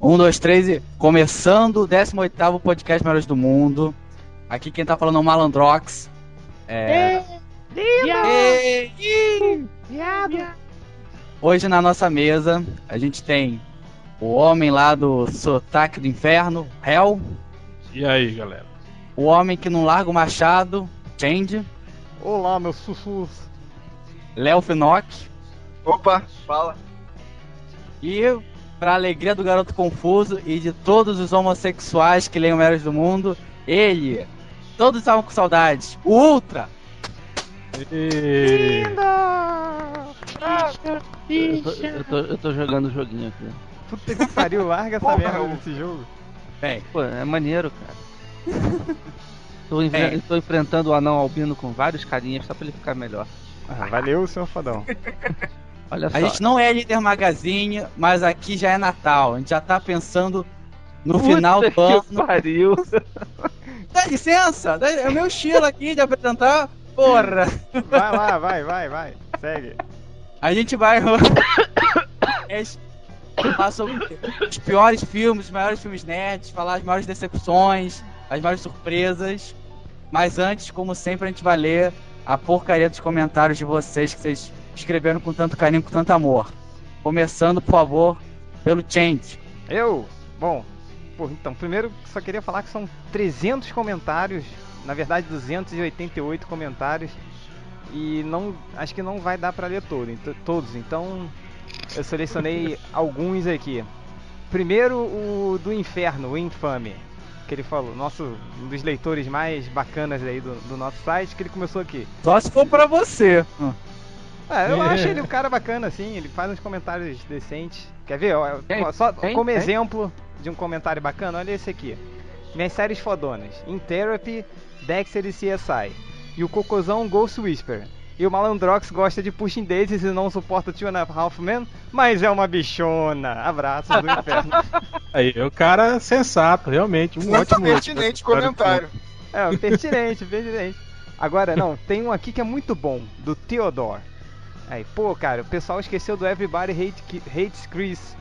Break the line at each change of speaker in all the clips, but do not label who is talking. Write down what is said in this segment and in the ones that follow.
Um, dois, três e começando o 18 podcast Melhores do Mundo. Aqui quem tá falando é o Malandrox. É... Hoje na nossa mesa a gente tem o homem lá do Sotaque do Inferno, Hell.
E aí, galera?
O homem que não larga o machado, Change.
Olá, meus sussus.
Léo Finock.
Opa, fala.
E, pra alegria do garoto confuso e de todos os homossexuais que leem o Meros do Mundo, ele. Todos estavam com saudades. O Ultra.
E...
Eu tô, eu, tô, eu tô jogando o joguinho aqui.
Puta que pariu, larga essa
Porra,
merda desse jogo.
Bem,
Pô, é maneiro, cara. tô, enfre- tô enfrentando o anão albino com vários carinhas só pra ele ficar melhor.
Ah, valeu, senhor fodão.
Olha só.
a gente não é líder magazine, mas aqui já é Natal. A gente já tá pensando no final do
Puta
ano.
que pariu.
Dá licença, é o meu estilo aqui de apresentar. Porra!
Vai lá, vai, vai, vai. Segue.
A gente vai falar sobre os piores filmes, os maiores filmes nerds, falar as maiores decepções, as maiores surpresas. Mas antes, como sempre, a gente vai ler a porcaria dos comentários de vocês que vocês escreveram com tanto carinho, com tanto amor. Começando, por favor, pelo Change.
Eu? Bom, pô, então, primeiro só queria falar que são 300 comentários, na verdade 288 comentários, e não, acho que não vai dar pra ler todo, todos, então eu selecionei alguns aqui. Primeiro o do Inferno, o Infame, que ele falou, nosso, um dos leitores mais bacanas aí do, do nosso site, que ele começou aqui.
Só se for pra você.
Ah, eu acho ele um cara bacana, assim, ele faz uns comentários decentes. Quer ver? Ó,
Quem?
ó, Só
Quem?
como
Quem?
exemplo de um comentário bacana, olha esse aqui. Minhas séries fodonas. In Therapy, Dexter e CSI. E o Cocôzão Ghost Whisper. E o Malandrox gosta de Pushing Daisies e não suporta Two and a Half Men, mas é uma bichona. Abraços do inferno.
Aí, o cara sensato, realmente. Um
Muito
ótimo
pertinente comentário.
É, pertinente, pertinente. Agora, não, tem um aqui que é muito bom, do Theodore. Aí, pô, cara, o pessoal esqueceu do Everybody Hate, Hates Chris,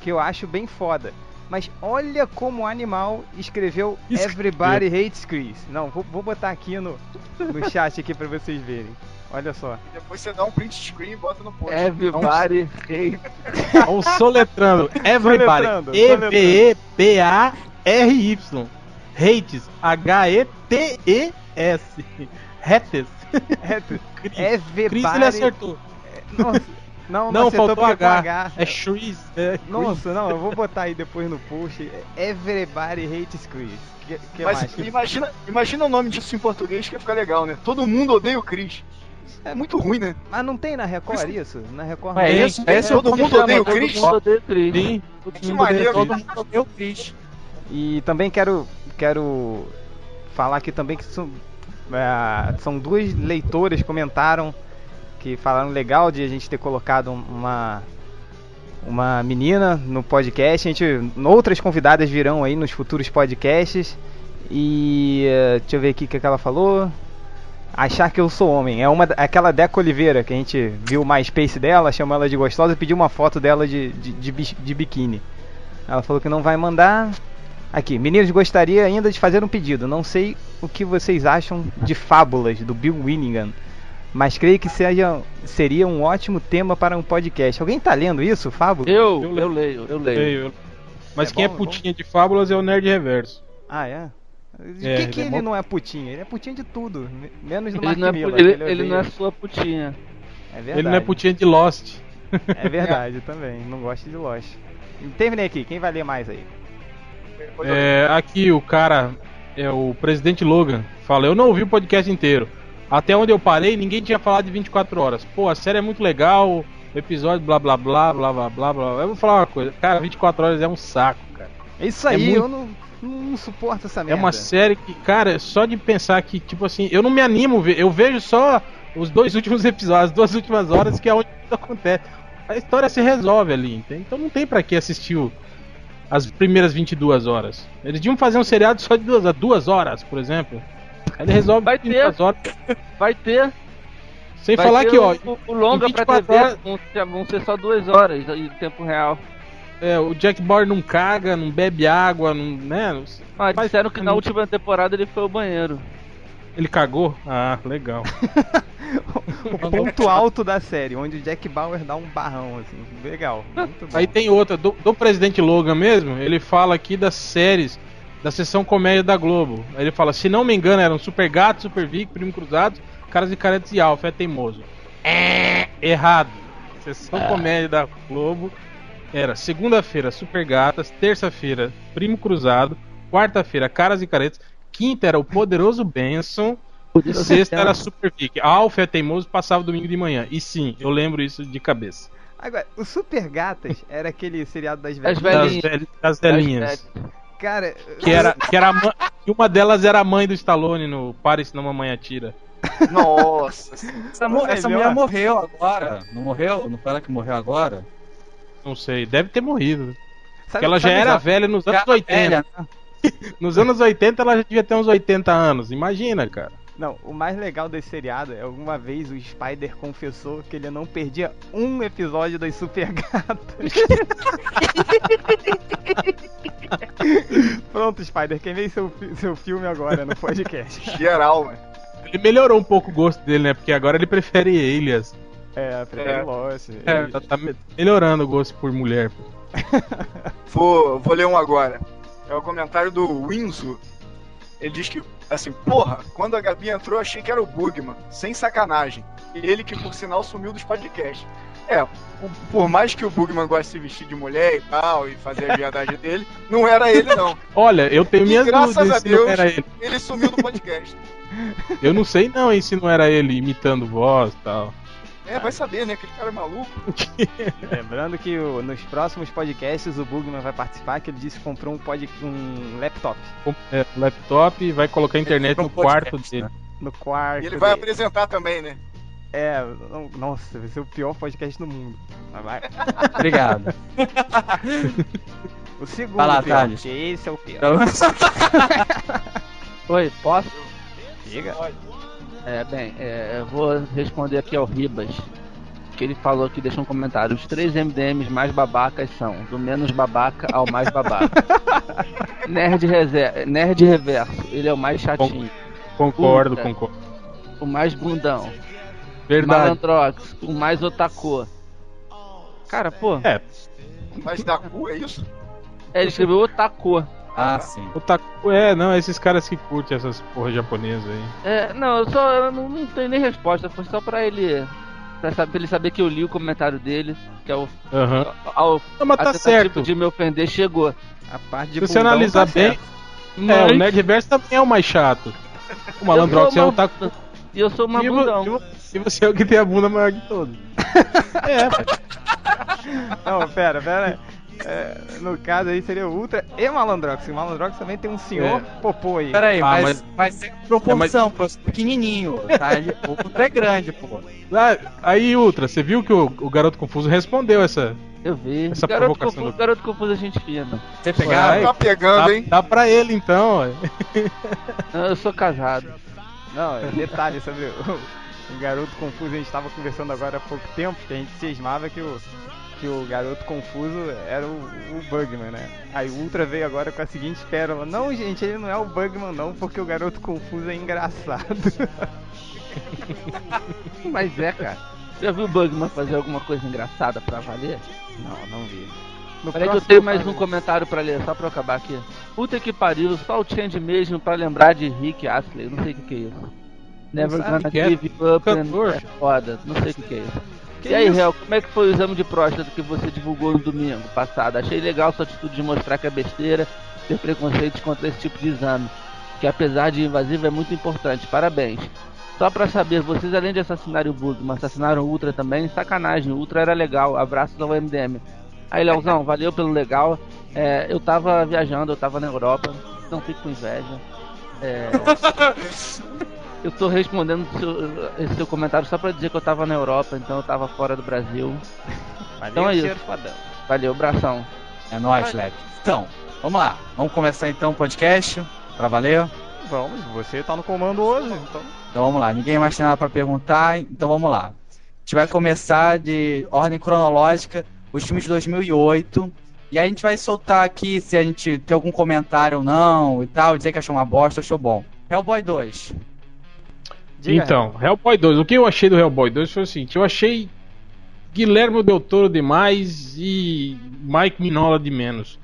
que eu acho bem foda. Mas olha como o animal escreveu. Everybody Hates Chris. Não, vou, vou botar aqui no, no chat aqui pra vocês verem. Olha só.
Depois você dá um print screen e bota no post.
Everybody hate.
Vamos soletrando. Everybody. E-V-E-B-A-R-Y. Hates. H-E-T-E-S. Hates.
É,
Cris,
Everybody.
ele acertou.
Nossa, não, não,
Não,
acertou
faltou H.
H.
É Shreeze. É
Nossa, não, eu vou botar aí depois no post. Everybody hates Chris. Que, que
Mas
mais?
imagina, imagina o nome disso em português que ia ficar legal, né? Todo mundo odeia o Chris. É muito ruim, né?
Mas não tem na Record isso? Na Record
É
não.
isso, é esse é o
todo mundo odeia o Chris?
Todo mundo odeia o Chris.
Sim.
Todo
Que
mundo
maneiro.
odeia-
Todo mundo odeia o Chris.
E também quero quero falar aqui também que é, são duas leitoras comentaram que falaram legal de a gente ter colocado uma uma menina no podcast. A gente outras convidadas virão aí nos futuros podcasts. E eh, deixa eu ver aqui o que, ela falou. Achar que eu sou homem. É uma aquela Deca Oliveira que a gente viu o MySpace dela, chamou ela de gostosa e pediu uma foto dela de, de, de, de biquíni. Ela falou que não vai mandar. Aqui, meninos, gostaria ainda de fazer um pedido. Não sei o que vocês acham de Fábulas, do Bill Winningham. Mas creio que seja, seria um ótimo tema para um podcast. Alguém tá lendo isso, Fábula?
Eu,
Eu
eu leio, eu leio.
Eu- Mas
É
quem
bom,
é
é
putinha de fábulas é o Nerd Reverso.
Ah, é? De
É,
que,
ele
que
é
ele
bom.
não é putinha? Ele é putinha de tudo. me- Menos do
Ele
Mark
não, é,
Miller.
ele, ele não é sua putinha.
É verdade.
Ele não é putinha de Lost.
É verdade também. Não gosto de Lost. Terminei aqui. Quem vai ler mais aí?
É, aqui o cara, é o presidente Logan, fala: Eu não ouvi o podcast inteiro. Até onde eu parei, ninguém tinha falado de 24 horas. Pô, a série é muito legal, episódio blá blá blá blá blá blá blá. Eu vou falar uma coisa: Cara, 24 horas é um saco, cara.
É isso
É
aí,
muito-
eu não, não suporto essa
É
merda.
uma série que, cara, só de pensar que, tipo assim, eu não me animo, a ver, eu vejo só os dois últimos episódios, as duas últimas horas, que é onde tudo acontece. A história se resolve ali, entende? Então não tem pra que assistir o- as primeiras 22 horas. Eles deviam fazer um seriado só de duas, duas horas, por exemplo. Aí ele resolve
Vai
22
ter.
horas.
Vai ter.
Sem
vai
falar
ter
que, ó,
o, o longa pra
24
TV
horas-
vão ser, só duas horas em tempo real.
É, o Jack Bauer não caga, não bebe água, não, né? não-
Ah, disseram que na última temporada ele foi ao banheiro.
Ele cagou? Ah, legal.
o ponto alto da série, onde o Jack Bauer dá um barrão, assim. Legal. Muito bom.
Aí tem outra, do, do presidente Logan mesmo, ele fala aqui das séries da sessão comédia da Globo. Aí ele fala, se não me engano, eram Super Gato, Super Vic, Primo Cruzado, Caras e Caretas e Alfa, é teimoso. É errado. Sessão comédia da Globo era segunda-feira Super Gatas, terça-feira Primo Cruzado, quarta-feira Caras e Caretas, quinta era o Poderoso Benson, e sexta era Super Vic. Alfa é teimoso, passava domingo de manhã. E sim, eu lembro isso de cabeça.
Agora, o Super Gatas era aquele seriado das
As
velhinhas.
Das,
velhinhas.
vel- das velhinhas.
Cara,
Que era, que era que uma delas era a mãe do Stallone no Pare senão mamãe atira.
Nossa.
Essa, mu- essa mulher morreu agora. Não morreu? Não foi ela que morreu agora?
Não sei, deve ter morrido.
sabe-
Porque ela já era velha nos anos
Cara
80.
velha, né?
Nos anos 80 ela já devia ter uns 80 anos. Imagina, cara.
Não, o mais legal desse seriado é alguma vez o Spider confessou que ele não perdia um episódio das Super Gatas. Pronto, Spider, quem vê seu, seu filme agora no podcast?
Geral, velho.
Ele melhorou um pouco o gosto dele, né? Porque agora ele prefere Elias.
É, prefere
É.
Lost.
É, tá, tá me- melhorando o gosto por mulher.
Vou, vou ler um agora. É o comentário do Winzo. Ele diz que, assim, porra, quando a Gabi entrou, achei que era o Bugman. Sem sacanagem. Ele que, por sinal, sumiu dos podcasts. É, por, mais que o Bugman goste de se vestir de mulher e tal, e fazer a viadagem dele, não era ele, não.
Olha, eu tenho minhas
graças
dúvidas
a Deus-
era ele.
Ele sumiu do podcast.
Eu não sei não, hein, se não era ele imitando voz e tal.
É, vai saber, né? Aquele cara é maluco.
Lembrando que o- nos próximos podcasts o Bugman vai participar, que ele disse que comprou um, pod, um laptop
Com- é, laptop e vai colocar a internet
Ele
no
um
quarto
podcast,
dele.
né?
no quarto.
E ele vai
dele.
apresentar também, né?
É, não- nossa, vai ser o pior podcast do mundo. Mas vai.
Obrigado.
O segundo
lá,
pior,
Thales.
porque esse é o pior.
Oi, posso?
Chega.
É, bem, é, eu vou responder aqui ao Ribas. Que ele falou que deixou um comentário. Os três MDMs mais babacas são do menos babaca ao mais babaca. Nerd, reser- Nerd reverso, ele é o mais chatinho.
Concordo,
Puta.
concordo.
O mais bundão.
Verdade.
Malandrox, o mais otaku. Cara, pô,
É,
Mas da cu, é isso?
ele escreveu otaku.
Ah, sim.
o taco, é, não, esses caras que curtem essas porra japonesas aí.
É, não, eu só eu não, não tenho nem resposta, foi só pra ele. Pra, saber, pra ele saber que eu li o comentário dele, que é o.
Aham.
Ao,
Não, mas tá certo.
de me ofender chegou.
A parte de
Se você analisar
tá
bem,
certo.
é, o Nerd Reverso também é o mais chato. O
Eu
Malandrox
sou
é o
uma-
taco.
E eu sou uma
E
bundão.
e vo- E você é o que tem a bunda maior de todos. é,
Não, pera, pera. É, no caso aí seria o Ultra e Malandrox. O Malandrox também tem um senhor popô aí.
Pera aí,
Ah,
mas,
mas-
mas tem proporção, pô. Pequenininho, tá? Ele- O outro é grande, pô.
Ah, aí, Ultra, você viu que o, o Garoto Confuso respondeu essa.
Eu vi.
Essa
garoto,
provocação
confuso,
do-
garoto confuso a gente fina.
Você pegar.
Tá pegando,
Dá,
hein?
dá pra ele então, ué.
Não, Eu sou casado.
Não, é detalhe sobre o, o garoto confuso. A gente tava conversando agora há pouco tempo, que a gente cismava que o, que o garoto confuso era o, o Bugman, né? Aí o Ultra veio agora com a seguinte pérola: Não, gente, ele não é o Bugman, não, porque o garoto confuso é engraçado.
Mas é, cara. Você já viu o Bugman fazer alguma coisa engraçada pra valer?
não, não vi. No
Peraí que eu tenho mais um comentário pra ler, só pra eu acabar aqui. Puta que pariu, só o Change mesmo pra lembrar de Rick Astley, não sei o que, que é isso. Never gonna
é?
give up and é foda, não sei o que, que é isso.
Que
e aí? Hel, como é que foi o exame de próstata que você divulgou no domingo passado? Achei legal sua atitude de mostrar que é besteira ter preconceitos contra esse tipo de exame, que apesar de invasivo é muito importante. Parabéns. Só pra saber, vocês além de assassinarem o Bugman, assassinaram o Ultra também? Sacanagem, o Ultra era legal. Abraços ao MDM. Aí, Leozão, valeu pelo legal. É, eu tava viajando, eu tava na Europa, não fique com inveja. É, eu tô respondendo seu- esse seu comentário só pra dizer que eu tava na Europa, então eu tava fora do Brasil.
Valeu,
Então é isso.
cheiro fodão.
Valeu, abração.
É nóis, Leque. Então, vamos lá. Vamos começar então o podcast. Pra valer?
Vamos, você tá no comando hoje, então.
Então vamos lá. Ninguém mais tem nada pra perguntar, então vamos lá. A gente vai começar de ordem cronológica. Os filmes de 2008. E aí a gente vai soltar aqui se a gente tem algum comentário ou não e tal, dizer que achou uma bosta, achou bom. Hellboy 2.
Diga,
então, Hellboy 2. O que eu achei do Hellboy 2 foi o seguinte: eu achei Guilherme Del Toro demais e Mike Minola de menos.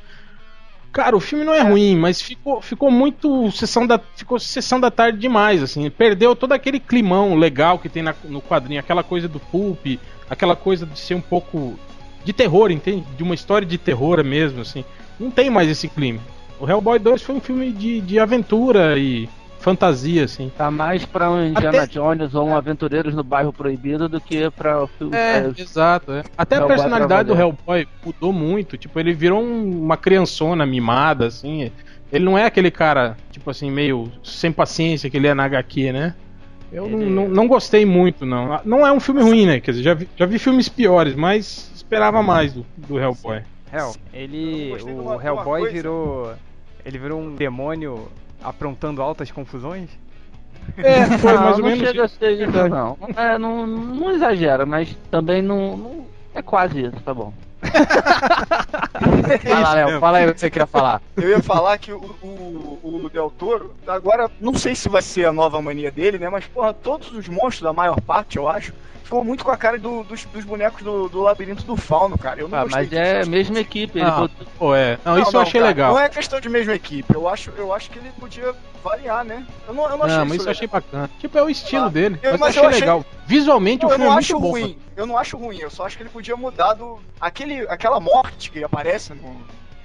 Cara, o filme não é, ruim, mas ficou, ficou muito sessão da ficou sessão da tarde demais, assim. Perdeu todo aquele climão legal que tem na- no quadrinho, aquela coisa do pulp, aquela coisa de ser um pouco de terror, entende? De uma história de terror mesmo, assim. Não tem mais esse clima. O Hellboy 2 foi um filme de, de aventura e fantasia, assim.
Tá mais pra um Indiana
Até-
Jones ou um Aventureiros no Bairro Proibido do que pra o filme.
É, exato. é. Até a
Hellboy
personalidade do. Hellboy mudou muito. Tipo, ele virou um- uma criançona mimada, assim. Ele não é aquele cara, tipo assim, meio sem paciência que ele é na HQ, né? Eu não,
Ele-
não, não gostei muito, não. Não é um filme ruim, né? Quer dizer, já vi, já vi filmes piores, mas esperava mais do, do Hellboy.
Hell, ele. O Hellboy virou. Ele virou um demônio aprontando altas confusões?
É, foi
não,
mais ou
não
menos.
chega a ser isso, não. É, não. Não exagera, mas também não. não- é quase isso, tá bom.
Fala, Léo, fala aí o que você queria falar.
Eu ia falar que o, o, o Del Toro, agora, não sei se vai ser a nova mania dele, né? Mas, porra, todos os monstros, a maior parte, eu acho, ficou muito com a cara do- dos, dos bonecos do, do labirinto do fauno, cara. Eu não
Ah, mas
disso.
é a mesma equipe. Ele
Ah,
botou-
pô, é. Não, isso eu achei
cara,
legal.
Não é questão de mesma equipe. Eu acho, eu acho que ele podia variar, né? Eu não, eu não achei
Não, mas isso eu achei bacana. Tipo, é o estilo
Ah,
dele.
eu-
mas,
mas
eu achei
achei-
legal. Visualmente
Não,
o
eu
filme
não
é
acho
muito bom.
ruim. Eu não acho ruim. Eu só acho que ele podia mudar do aquele, aquela morte que aparece no-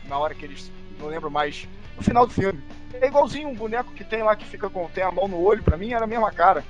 na hora que eles não lembro mais no final do filme. É igualzinho um boneco que tem lá que fica com tem a mão no olho. Pra mim era a mesma cara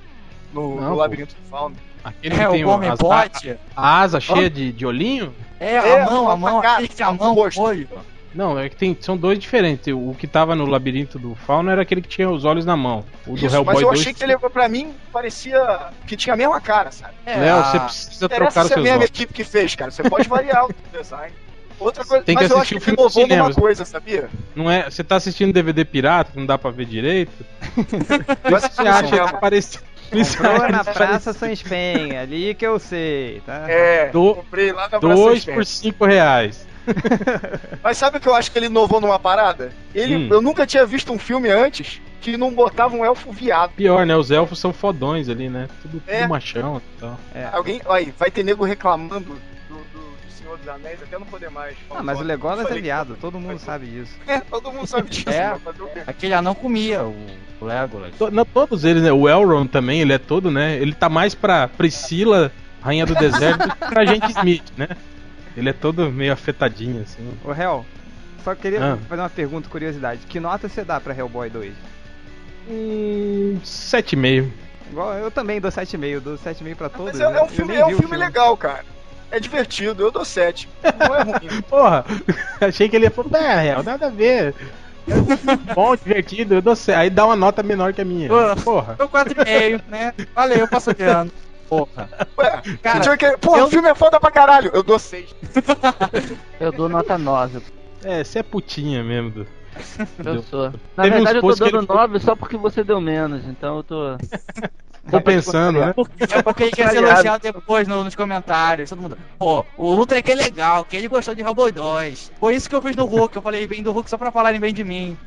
no,
Não,
no labirinto do fauno.
Aquele
É,
que tem
o Homem
as-
Bote.
a asa cheia de, de olhinho.
É,
É,
a mão, a mão,
cara,
aquele que tem a mão,
o rosto.
olho.
Não, é que tem, são dois diferentes. O que tava no labirinto do Fauno era aquele que tinha os olhos na mão. O do
Isso,
Hellboy
mas eu
2.
achei que ele, pra mim, parecia que tinha a mesma cara, sabe?
É,
Léo,
a-
você precisa
Interessa
trocar os
se é a
seus
mesma
olhos.
equipe que fez, cara. Você pode variar o design. Outra coisa,
Tem que
mas eu
assistir
acho
o
que inovou numa coisa, sabia?
Não é, você tá assistindo DVD pirata, não dá pra ver direito.
Eu
Você acha que parece.
Comprou na Praça Sans Penha, ali que eu sei, tá?
É,
Do-
comprei lá na
Dois
Praça
por cinco reais.
Mas sabe o que eu acho que ele inovou numa parada? Ele,
Hum.
Eu nunca tinha visto um filme antes que não botava um elfo viado.
Pior, né? Os elfos são fodões ali, né? Tudo,
É.
tudo machão e tal.
Alguém, aí, vai ter nego reclamando do, do- do Senhor dos Anéis até não poder mais.
Ah, mas o Legolas é viado, todo mundo sabe disso.
É, todo mundo sabe disso.
É.
o?
Aquele anão comia o, o Legolas.
To- não, todos eles, né? O Elrond também, ele é todo, né? Ele tá mais pra Priscila, Rainha do Deserto, do que pra gente Smith, né? Ele é todo meio afetadinho, assim.
Ô, Hel, só queria
Ah.
fazer uma pergunta, curiosidade. Que nota você dá pra Hellboy 2?
Um 7,5.
Igual eu também dou 7,5, dou 7,5 pra todos.
Mas é, é
né?
um
Eu
filme, é um
o
filme legal, cara. É divertido, eu dou 7. Não é ruim.
Porra, achei que ele ia falar, é, real, nada a ver. É Bom, divertido, eu dou 7. Aí dá uma nota menor que a minha. Porra.
Tô 4,5, né? Valeu, passou de ano. Porra.
Ué,
Cara,
que... Pô,
eu-
o filme é foda pra caralho. Eu dou 6.
Eu dou nota 9.
É, você é putinha mesmo. Du.
Eu sou. Na
Teve
verdade, eu tô dando
ele falou-
9 só porque você deu menos, então eu tô.
Tô pensando, né?
É porque ele quer ser elogiado depois no- nos comentários. Todo mundo. Pô, o Ultra é que é legal, que ele gostou de Hellboy 2. Foi isso que eu fiz no Hulk. Eu falei bem do Hulk só pra falarem bem de mim.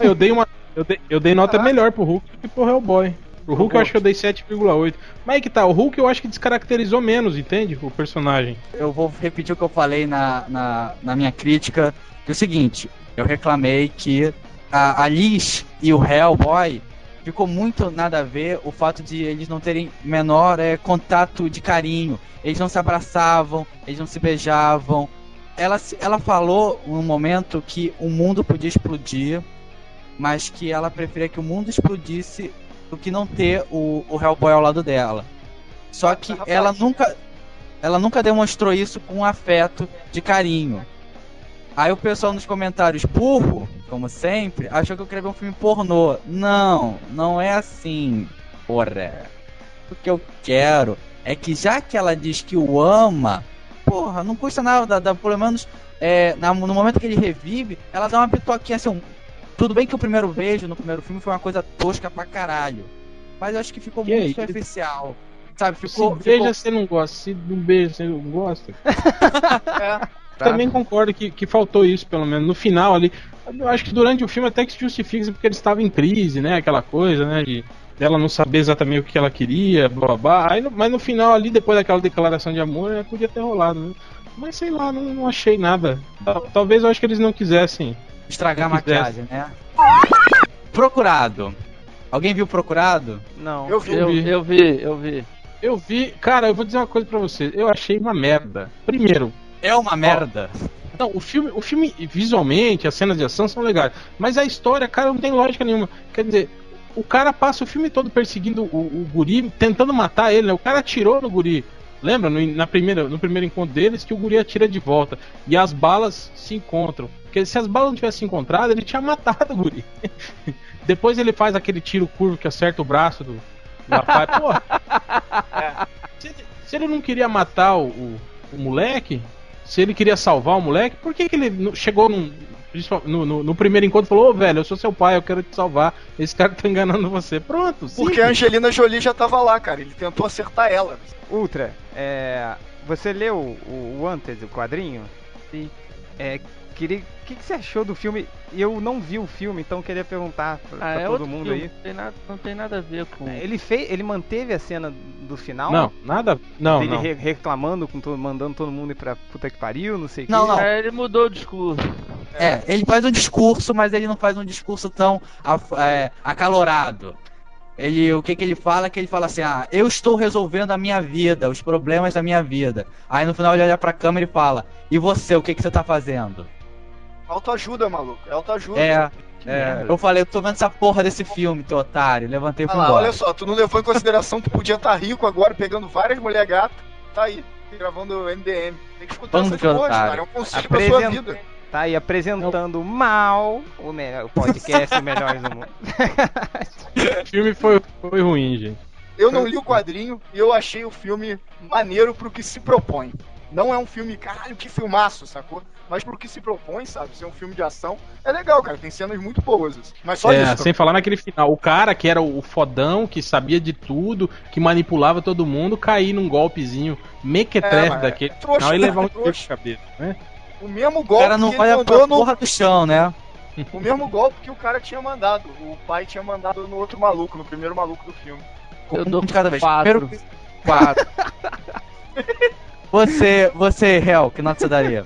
Eu dei uma. Eu dei, eu dei nota melhor pro Hulk do que pro Hellboy. Pro Hulk eu acho que eu dei 7,8. Mas aí que tá, o Hulk eu acho que descaracterizou menos, entende? O personagem.
Eu vou repetir o que eu falei na, na, na minha crítica. Que é o seguinte, eu reclamei que a, a Liz e o Hellboy ficou muito nada a ver o fato de eles não terem menor é, contato de carinho. Eles não se abraçavam, eles não se beijavam. Ela, ela falou num momento que o mundo podia explodir, mas que ela preferia que o mundo explodisse do que não ter o, o Hellboy ao lado dela. Só que ela nunca ela nunca demonstrou isso com afeto de carinho. Aí o pessoal nos comentários, burro, como sempre, achou que eu queria ver um filme pornô. Não, não é assim, porra. O que eu quero é que já que ela diz que o ama, porra, não custa nada, dá, pelo menos é, na- no momento que ele revive, ela dá uma pitoquinha assim, um- tudo bem que o primeiro beijo no primeiro filme foi uma coisa tosca pra caralho. Mas eu acho que ficou
Que
muito superficial. Sabe,
Se
ficou.
beija,
ficou-
você não gosta. Se não beija, você não gosta.
É.
Tá.
Também concordo que, que faltou isso, pelo menos. No final ali. Eu acho que durante o filme até que se justifica porque eles estavam em crise, né? Aquela coisa, né? De dela não saber exatamente o que ela queria, blá blá blá. Aí, mas no final ali, depois daquela declaração de amor, né, podia ter rolado, né? Mas sei lá, não, não achei nada. Tal- Talvez eu acho que eles não quisessem.
Estragar a
Se quisesse.
maquiagem, né? Procurado. Alguém viu Procurado?
Não.
Eu vi.
Eu,
vi.
eu vi, eu vi.
Eu vi, cara, eu vou dizer uma coisa pra você. Eu achei uma merda. Primeiro,
É uma merda.
Não, o filme, o filme visualmente, as cenas de ação são legais, mas a história, cara, não tem lógica nenhuma. Quer dizer, o cara passa o filme todo perseguindo o, o guri, tentando matar ele, né? O cara atirou no guri. Lembra no, na primeira, no primeiro encontro deles que o guri atira de volta e as balas se encontram. Porque se as balas não tivessem se encontrado, ele tinha matado o guri. Depois ele faz aquele tiro curvo que acerta o braço do, do rapaz. Se, ele, se ele não queria matar o, o- o moleque, se ele queria salvar o moleque, por que, que ele não- chegou num- no, no- no primeiro encontro e falou: Ô velho, eu sou seu pai, eu quero te salvar. Esse cara tá enganando você. Pronto,
Porque
simples.
a Angelina Jolie já tava lá, cara. Ele tentou acertar ela.
Ultra, é, você leu o, o Wanted, o quadrinho?
Sim.
É, queria, o que, que você achou do filme? Eu não vi o filme, então queria perguntar pra,
Ah,
pra
é
todo mundo
filme,
aí.
Não tem, nada, não tem nada a ver com.
Ele fez, ele manteve a cena do final?
Não, nada. Não,
dele
não.
re- reclamando com todo, mandando todo mundo ir pra puta que pariu, não sei o
Não,
que.
não.
É, ele mudou o discurso.
É, ele faz um discurso, mas ele não faz um discurso tão é, acalorado. Ele, o que que ele fala? Que ele fala assim, ah, eu estou resolvendo a minha vida, os problemas da minha vida. Aí no final ele olha pra câmera e fala, e você, o que que você tá fazendo?
Autoajuda, maluco. É autoajuda.
É, é, eu falei, eu tô vendo essa porra desse filme, teu otário. Levantei fui
Olha lá,
embora.
olha só, tu não levou em consideração que tu podia estar rico agora, pegando várias mulher gata. Tá aí, gravando MDM. Tem que escutar
Bando
essas coisas, cara. É um conselho pra sua vida.
Tá aí apresentando mal o, melhor, o podcast Melhores do Mundo.
O filme foi, foi ruim, gente.
Eu não li o quadrinho e eu achei o filme maneiro pro que se propõe. Não é um filme, caralho, que filmaço, sacou? Mas pro que se propõe, sabe? Ser um filme de ação, é legal, cara. Tem cenas muito boas. assim. Mas só
É,
isso.
sem falar naquele final. O cara que era o fodão, que sabia de tudo, que manipulava todo mundo, cair num golpezinho mequetrefe
É, mas
daquele
é trouxa,
final e levar um
é
tiro de cabeça, né?
O mesmo
O
golpe
cara não
que
vai a
mandou no...
porra do chão, né?
O mesmo golpe que o cara tinha mandado. O pai tinha mandado no outro maluco, no primeiro maluco do filme.
Eu
Um
dou
de cada vez.
quatro.
Primeiro- Quatro. você, você, Hel, que nota você daria?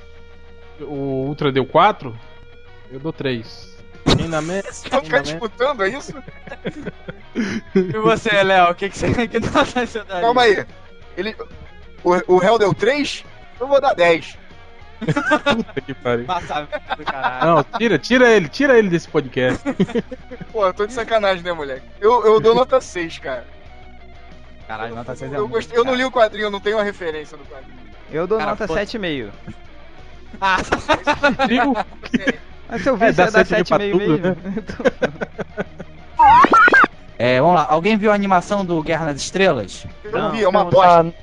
O Ultra deu 4, eu dou 3. Ainda me...
Vocês vão ficar
ainda me...
disputando, é isso?
E você, Léo, o que, que você que nota você daria?
Calma aí. Ele... O, o réu deu 3? Eu vou dar 10.
Puta que pariu.
Passa do caralho.
Não, tira, tira ele, tira ele desse podcast.
Pô, eu tô de sacanagem, né, moleque? Eu, eu dou nota 6, cara.
Caralho, nota 6 é
eu,
muito,
gostei, eu não li o quadrinho, eu não tenho a referência do quadrinho.
Eu dou
Cara,
nota
foda-
7,5.
Ah,
Mas se eu vi,
É,
ia dar
7,5 pra
7,5
tudo,
mesmo.
é, vamos lá. Alguém viu a animação do Guerra nas Estrelas?
Eu
Não,
não vi, é uma
não,
bosta.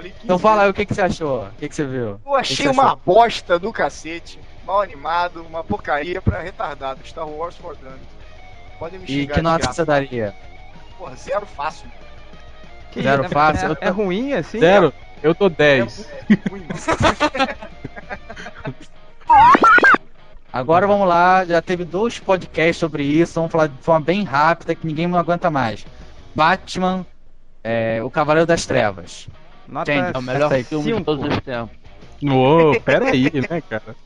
Que
Então fala aí o que, que você achou. O que, que você viu?
Eu achei
que você
uma
achou?
bosta do cacete. Mal animado, uma porcaria pra retardado. Star Wars for Dummies. Podem me
E
xingar
que
de
nota
graça.
você daria?
Porra, zero fácil.
Que
Zero
é-
fácil.
É, é ruim assim?
zero, eu dou 10.
É ruim.
Agora vamos lá, já teve dois podcasts sobre isso, vamos falar de forma bem rápida que ninguém não aguenta mais. Batman, é, o Cavaleiro das Trevas.
Nota
Gente,
É o melhor filme de todos os tempos.
Ô, pera aí, né, cara?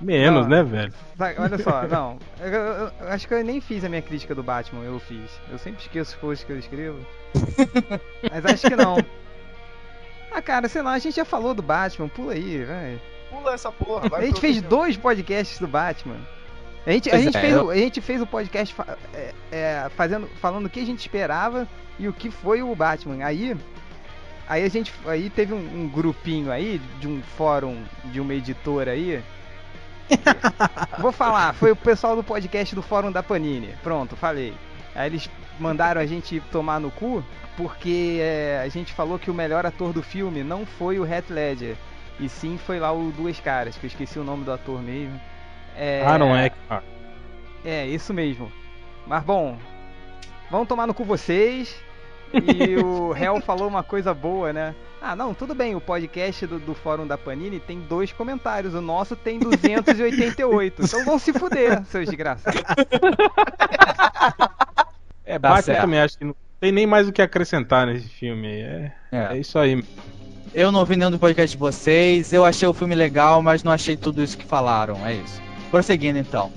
Menos,
Não.
né, velho?
Olha só, não. Eu, eu- eu acho que eu nem fiz a minha crítica do Batman, eu fiz. Eu sempre esqueço as coisas que eu escrevo. Mas acho que não. Ah, cara, sei lá, a gente já falou do Batman, pula aí, vai.
Pula essa porra. Vai
A gente fez dois podcasts do Batman. A gente, a gente,
é,
fez,
eu-
o, a gente fez o podcast fa- é, é, fazendo, falando o que a gente esperava e o que foi o Batman. Aí, aí a gente aí teve um, um grupinho aí de um fórum de uma editora aí. Vou falar, foi o pessoal do podcast do fórum da Panini. Pronto, falei. Aí eles mandaram a gente tomar no cu porque é, a gente falou que o melhor ator do filme não foi o Heath Ledger. E sim foi lá o Duas Caras, que eu esqueci o nome do ator mesmo. É,
Aaron Eckhart.
É, isso mesmo. Mas bom, vão tomar no cu vocês. E o Hell falou uma coisa boa, né? Ah, não, tudo bem, o podcast do, do Fórum da Panini tem dois comentários, o nosso tem 288. Então vão se fuder, seus desgraçados.
É,
Tá
Batman também acho que não tem nem mais o que acrescentar nesse filme. aí. É,
É.
é isso aí.
Eu não ouvi nenhum do podcast de vocês, eu achei o filme legal, mas não achei tudo isso que falaram, é isso. Prosseguindo então.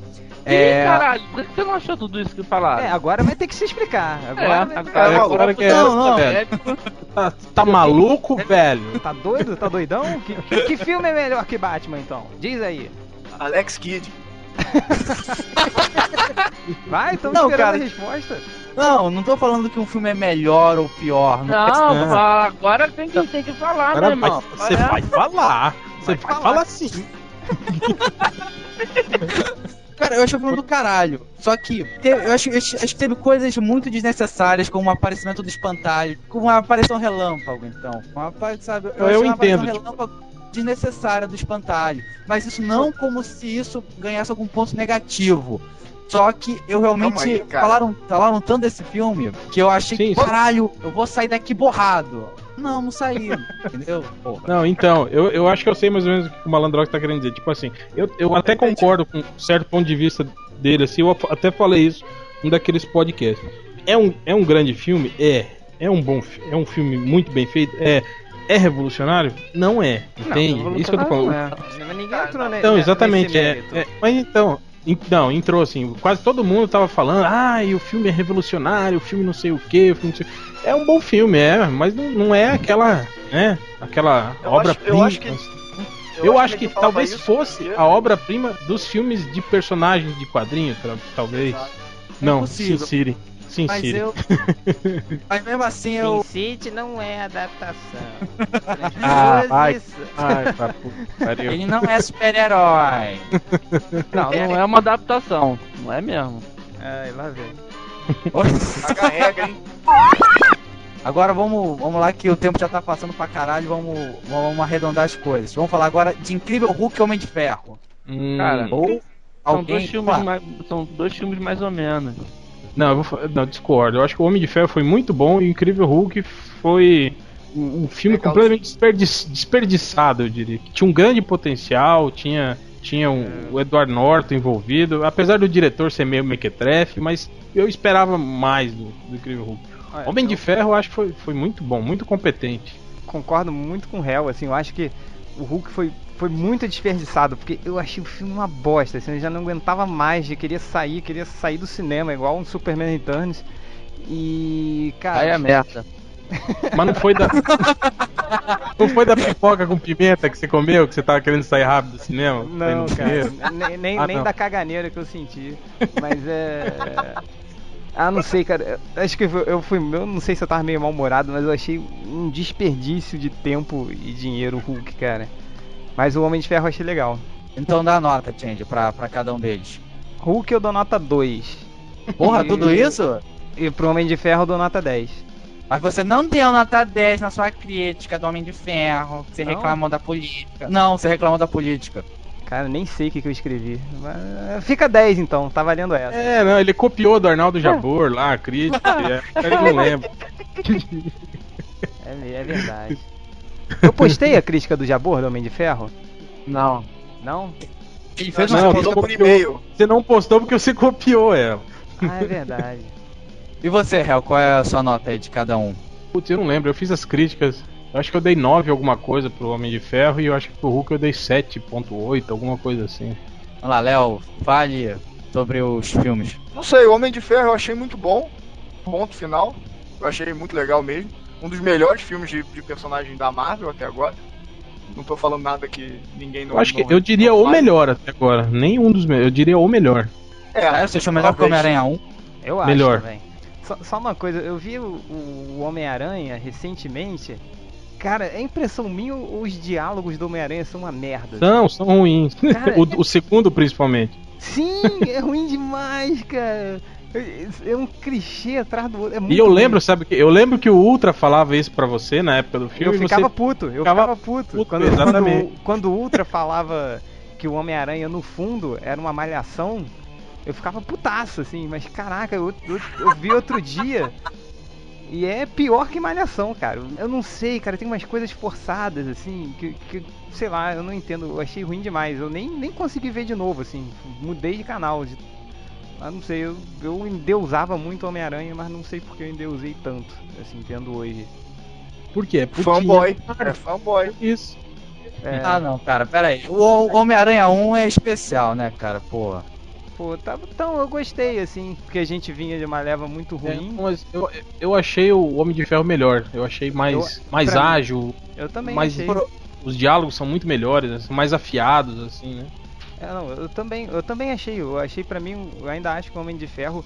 É,
caralho, por que você não achou tudo isso que falaram?
É, agora vai ter que se explicar.
É,
Agora
É, agora que é
Não,
velho. Tá, tá maluco, velho?
Tá doido? Tá doidão? Que, que- que filme é melhor que Batman, então? Diz aí.
Alex Kidd.
Vai, estamos
Não,
esperando
cara.
a resposta.
não, não tô falando que um filme é melhor ou pior. Não,
Não, agora tem que, tem que falar,
Agora
né, irmão?
você vai falar. Você
Vai
vai
falar.
falar sim.
Cara, eu achei o filme do caralho. Só que te- eu acho, eu acho que teve coisas muito desnecessárias, como o aparecimento do espantalho, como uma aparição relâmpago, então. Uma, sabe,
Eu
uma
entendo,
aparição relâmpago desnecessária do espantalho. Mas isso não como se isso ganhasse algum ponto negativo. Só que eu realmente.
Aí,
falaram, falaram tanto desse filme que eu achei
Sim,
que, caralho, eu vou sair daqui borrado. Não, não saí. entendeu? Porra.
Não, então, eu, eu acho que eu sei mais ou menos o que o Malandrox tá querendo dizer. Tipo assim, eu, eu até concordo com um certo ponto de vista dele, assim, eu até falei isso em um daqueles podcasts. É um, é um grande filme? É. É um bom é um filme muito bem feito? É. É revolucionário? Não é. Entende? Isso que eu tô falando.
É.
Ninguém entrou
Então,
ne-
exatamente, é, é- Mas então, não, entrou assim, quase todo mundo tava falando, ah, e o filme é revolucionário, o filme não sei o que, o filme não sei... É um bom filme, é, mas não, não é aquela, né, aquela obra-prima.
eu acho que-
Eu acho que
falava
talvez fosse
porque-
a obra-prima dos filmes de personagens de quadrinho, tra- talvez. Não, Sin. City. Sin
Mas
City.
eu. Mas mesmo assim eu.
City não é adaptação.
Ah. Ai, puta que pariu.
Ele não é super-herói.
Não, não é uma adaptação. Não é mesmo.
Ai, lá vem.
Hein?
Agora vamos, vamos lá que o tempo já tá passando pra caralho, vamos, vamos arredondar as coisas. Vamos falar agora de Incrível Hulk e Homem de Ferro.
Hum,
Cara,
Ou
São
alguém.
dois, filmes mais, são dois filmes mais ou menos.
Não, eu vou, não, discordo. Eu acho que o Homem de Ferro foi muito bom e o Incrível Hulk foi um, filme
Legal.
completamente desperdi- desperdiçado, eu diria. Que Tinha um grande potencial, tinha, tinha um- o Edward Norton envolvido, apesar do diretor ser meio mequetrefe, mas eu esperava mais do, do Incrível Hulk.
Olha,
Homem
eu
de Ferro eu acho que foi, foi muito bom, muito competente.
concordo muito com o Hell, assim, eu acho que o Hulk foi, foi muito desperdiçado, porque eu achei o filme uma bosta, assim, eu já não aguentava mais, eu queria sair, queria sair do cinema, igual um Superman Returns. E, cara,
Aí é merda.
Mas não foi da. não foi da pipoca com pimenta que você comeu, que você tava querendo sair rápido do cinema?
Não, cara, nem, nem,
Ah,
nem
não.
da caganeira que eu senti. Mas é. Ah, não sei, cara. Acho que eu eu fui. Eu não sei se eu tava meio mal-humorado, mas eu achei um desperdício de tempo e dinheiro o Hulk, cara. Mas o Homem de Ferro eu achei legal.
Então dá nota, Change, pra, pra cada um deles.
Hulk eu dou nota 2.
Porra, tudo isso?
E pro Homem de Ferro eu dou nota 10.
Mas você não deu nota 10 na sua crítica do Homem de Ferro. Você
Não?
reclamou da política. Não, você reclamou da política.
Cara, nem sei o que, que eu escrevi. Mas, fica 10 então, tá valendo essa.
É, não, ele copiou do Arnaldo Jabor lá, a crítica. é, ele não lembra.
É, é verdade. Eu postei a crítica do Jabor do Homem de Ferro?
Não.
Não?
Ele
Fez
Não,
mandou por e-mail.
Você não postou porque você copiou ela.
Ah, é verdade.
E você, Hel, qual é a sua nota aí de cada um?
Putz, eu não lembro, eu fiz as críticas. Eu acho que eu dei 9 alguma coisa pro Homem de Ferro e eu acho que pro Hulk eu dei 7.8, alguma coisa assim.
Vamos lá, Léo, fale sobre os filmes.
Não sei, o Homem de Ferro eu achei muito bom. Ponto final. Eu achei muito legal mesmo. Um dos melhores filmes de, de personagem da Marvel até agora. Não tô falando nada que ninguém não.
Eu acho que
não-
eu diria
não
o melhor até agora. Nenhum dos melhores, eu diria o melhor.
É,
Ah, você achou melhor que. Homem-Aranha 1?
Eu acho
Melhor.
também. Só, só uma coisa, eu vi o, o Homem-Aranha recentemente. Cara, é impressão minha ou os diálogos do Homem-Aranha são uma merda?
São, são ruins.
Cara,
o, o segundo principalmente.
Sim, é ruim demais, cara. É- É um clichê atrás do outro. É
E eu lembro, sabe que eu lembro que o Ultra falava isso pra você na época do
Eu
filme. e
ficava
você...
puto, eu
ficava
ficava puto.
puto,
quando,
exatamente.
Quando, quando o Ultra falava que o Homem-Aranha no fundo era uma malhação, eu ficava putaço, assim, mas caraca, eu, eu, eu vi outro dia. E é pior que Malhação, cara. Eu não sei, cara, tem umas coisas forçadas, assim, que, que sei lá, eu não entendo. Eu achei ruim demais. Eu nem, nem consegui ver de novo, assim. Mudei de canal. De... Ah, não sei, eu, eu endeusava muito Homem-Aranha, mas não sei porque eu endeusei tanto, assim, vendo hoje.
Por quê? Porque
Fanboy. É fanboy.
Isso.
É,
Ah, não, cara, pera aí. O Homem-Aranha 1 é especial, né, cara? Pô.
pô, tava, então eu gostei, assim, porque a gente vinha de uma leva muito
É,
ruim.
mas eu, eu achei o Homem de Ferro melhor. Eu achei mais,
Eu-
mais
pra mim-
ágil.
Eu também
mais
achei.
Os diálogos são muito melhores, são mais afiados, assim, né?
É, não, eu também, eu também achei. Eu achei pra mim, eu ainda acho que o Homem de Ferro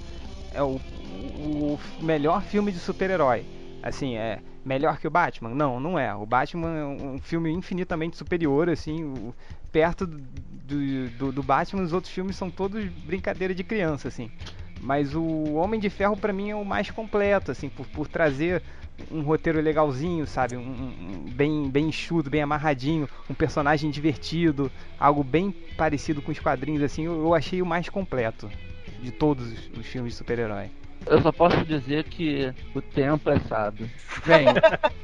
é o, o melhor filme de super-herói. Assim, é melhor que o Batman? Não, não é. O Batman é um filme infinitamente superior, assim, o- perto do, do, do- Batman, os outros filmes são todos brincadeira de criança, assim. Mas o Homem de Ferro pra mim é o mais completo, assim, por, por trazer um roteiro legalzinho, sabe? Um, um- bem, bem enxuto, bem amarradinho, um personagem divertido, algo bem parecido com os quadrinhos, assim, eu, eu achei o mais completo de todos os, os filmes de super-herói.
Eu só posso dizer que o tempo é sábio.
Bem,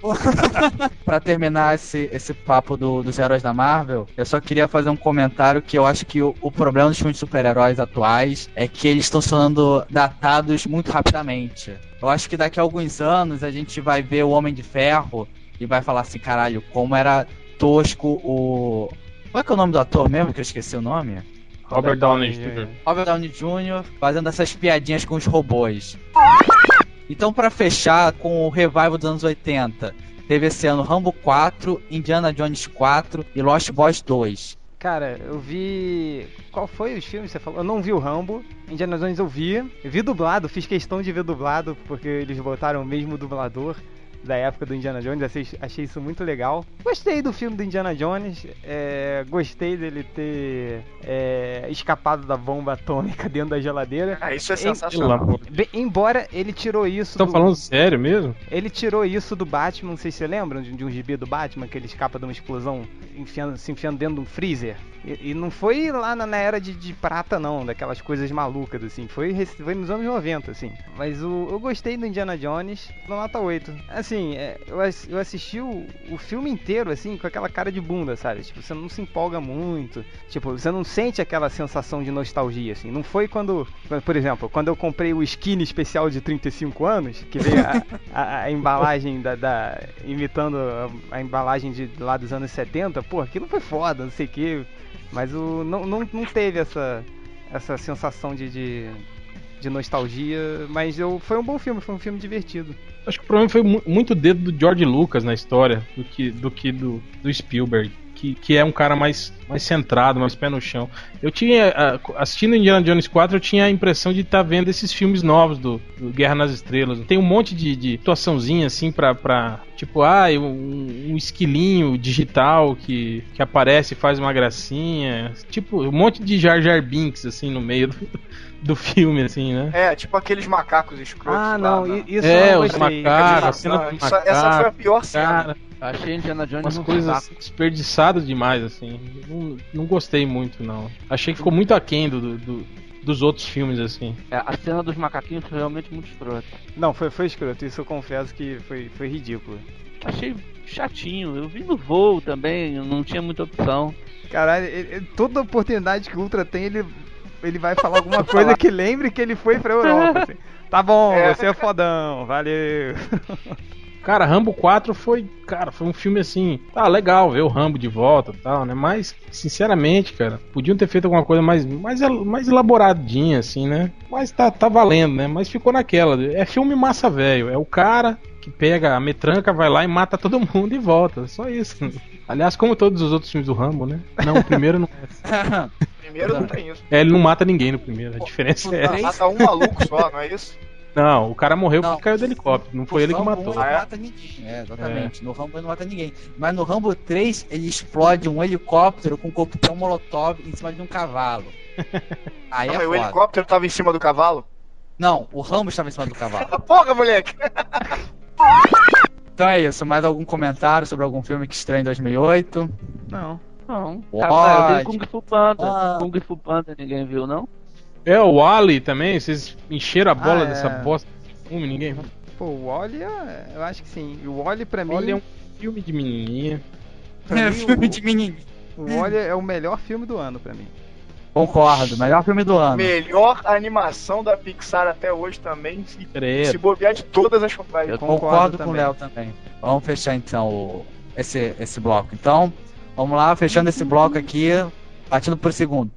pra terminar esse, esse papo do- dos heróis da Marvel, eu só queria fazer um comentário que eu acho que o, o problema dos filmes de super-heróis atuais é que eles estão sendo datados muito rapidamente. Eu acho que daqui a alguns anos a gente vai ver o Homem de Ferro e vai falar assim, caralho, como era tosco o. Qual é que é o nome do ator mesmo? Que eu esqueci o nome?
Robert Downey Jr.
Robert Downey Jr. fazendo essas piadinhas com os robôs. Então, pra fechar com o revival dos anos 80, teve esse ano Rambo 4, Indiana Jones 4 e Lost Boys 2.
Cara, eu vi. Qual foi os filmes que você falou? Eu não vi o Rambo. Indiana Jones eu vi. Eu vi dublado, fiz questão de ver dublado, porque eles botaram o mesmo dublador da época do Indiana Jones. Achei, achei isso muito legal. Gostei do filme do Indiana Jones. é, gostei dele ter é, escapado da bomba atômica dentro da geladeira.
Ah, isso é
Em-
sensacional.
Bem, embora ele tirou isso.
Estão
do-
falando sério mesmo?
Ele tirou isso do Batman, não sei se você lembram de, de um gibi do Batman, que ele escapa de uma explosão enfiando- se enfiando dentro de um freezer. E, e não foi lá na, na era de, de prata, não, daquelas coisas malucas, assim. Foi, foi nos anos 90, assim. Mas o, eu gostei do Indiana Jones, no nota 8. Assim, é, eu, eu assisti o, o filme inteiro, assim, com aquela cara de bunda, sabe? Tipo, você não se empolga muito. Tipo, você não sente aquela sensação de nostalgia, assim. Não foi quando, por exemplo, quando eu comprei o skin especial de 35 anos, que veio a, a- a embalagem da, da- imitando a, a embalagem de lá dos anos 70, pô, aquilo foi foda, não sei o que. Mas o, não, não, não teve essa, essa sensação de, de, de nostalgia. Mas eu, foi um bom filme, foi um filme divertido.
Acho que o problema foi mu- muito dedo do George Lucas na história do que do, que do, do Spielberg. Que, que é um cara mais, mais centrado, mais pé no chão. Eu tinha. Assistindo Indiana Jones 4, eu tinha a impressão de estar vendo esses filmes novos do, do Guerra nas Estrelas. Tem um monte de, de situaçãozinha assim pra. pra tipo, ah, um, um esquilinho digital que, que aparece e faz uma gracinha. Tipo, um monte de Jar Jar Binks assim no meio do, do filme, assim, né?
É, tipo aqueles macacos escrotos.
Ah,
lá,
não,
né?
i- isso
É,
eu não
os
gostei.
macacos. A cena
não,
do
isso- essa foi a
macaco,
pior cena.
Cara,
Achei Indiana Jones
umas
um
coisas
saco.
desperdiçadas demais, assim. Não, não gostei muito, não. Achei que ficou muito aquém do, do- dos outros filmes, assim.
É, a cena dos macaquinhos foi realmente muito escrota.
Não, foi, foi escroto, isso eu confesso que foi, foi ridículo.
Achei chatinho. Eu vi no voo também, não tinha muita opção.
Caralho, ele- toda oportunidade que o Ultra tem, ele, ele vai falar alguma coisa que lembre que ele foi pra Europa. assim. Tá bom,
É.
você é fodão, valeu.
Cara, Rambo 4 foi, cara, foi um filme assim, tá legal ver o Rambo de volta e tal, né? Mas, sinceramente, cara, podiam ter feito alguma coisa mais, mais, mais elaboradinha, assim, né? Mas tá, tá valendo, né? Mas ficou naquela. É filme massa velho. É o cara que pega a metranca, vai lá e mata todo mundo e volta. Só isso. Aliás, como todos os outros filmes do Rambo, né? Não, o primeiro não.
Primeiro não tem isso.
É, ele não mata ninguém no primeiro. A diferença é essa.
Mata um maluco só, não é isso?
Não, o cara morreu
Não.
porque caiu do helicóptero. Não foi ele que matou.
1 ele
Ah, é?
não mata ninguém. É, exatamente. No Rambo ele não mata ninguém. Mas no Rambo 3 ele explode um helicóptero com um coquetel molotov em cima de um cavalo. Aí
Não,
é
mas o helicóptero tava em cima do cavalo?
Não, o Rambo estava em cima do cavalo.
Porra, moleque!
Então é isso. Mais algum comentário sobre algum filme que estreia em 2008?
Não.
Não. Cara, eu vi Kung Fu Panda.
Ah.
Kung Fu Panda ninguém viu, não?
É, o Ali também, vocês encheram a bola
Ah, é.
dessa bosta de filme, ninguém.
Pô, o Wally, é- eu acho que sim. O Wally pra mim,
Olha, é um filme de menininha.
pra
É
mim,
filme de menino.
o, o Wally é o melhor filme do ano pra mim.
Concordo, melhor filme do ano.
Melhor animação da Pixar até hoje também. Se, se bobear de todas as.
Eu
concordo
concordo, com o. Léo também. Vamos fechar então o- esse, esse bloco. Então, vamos lá, fechando esse bloco aqui, partindo pro segundo.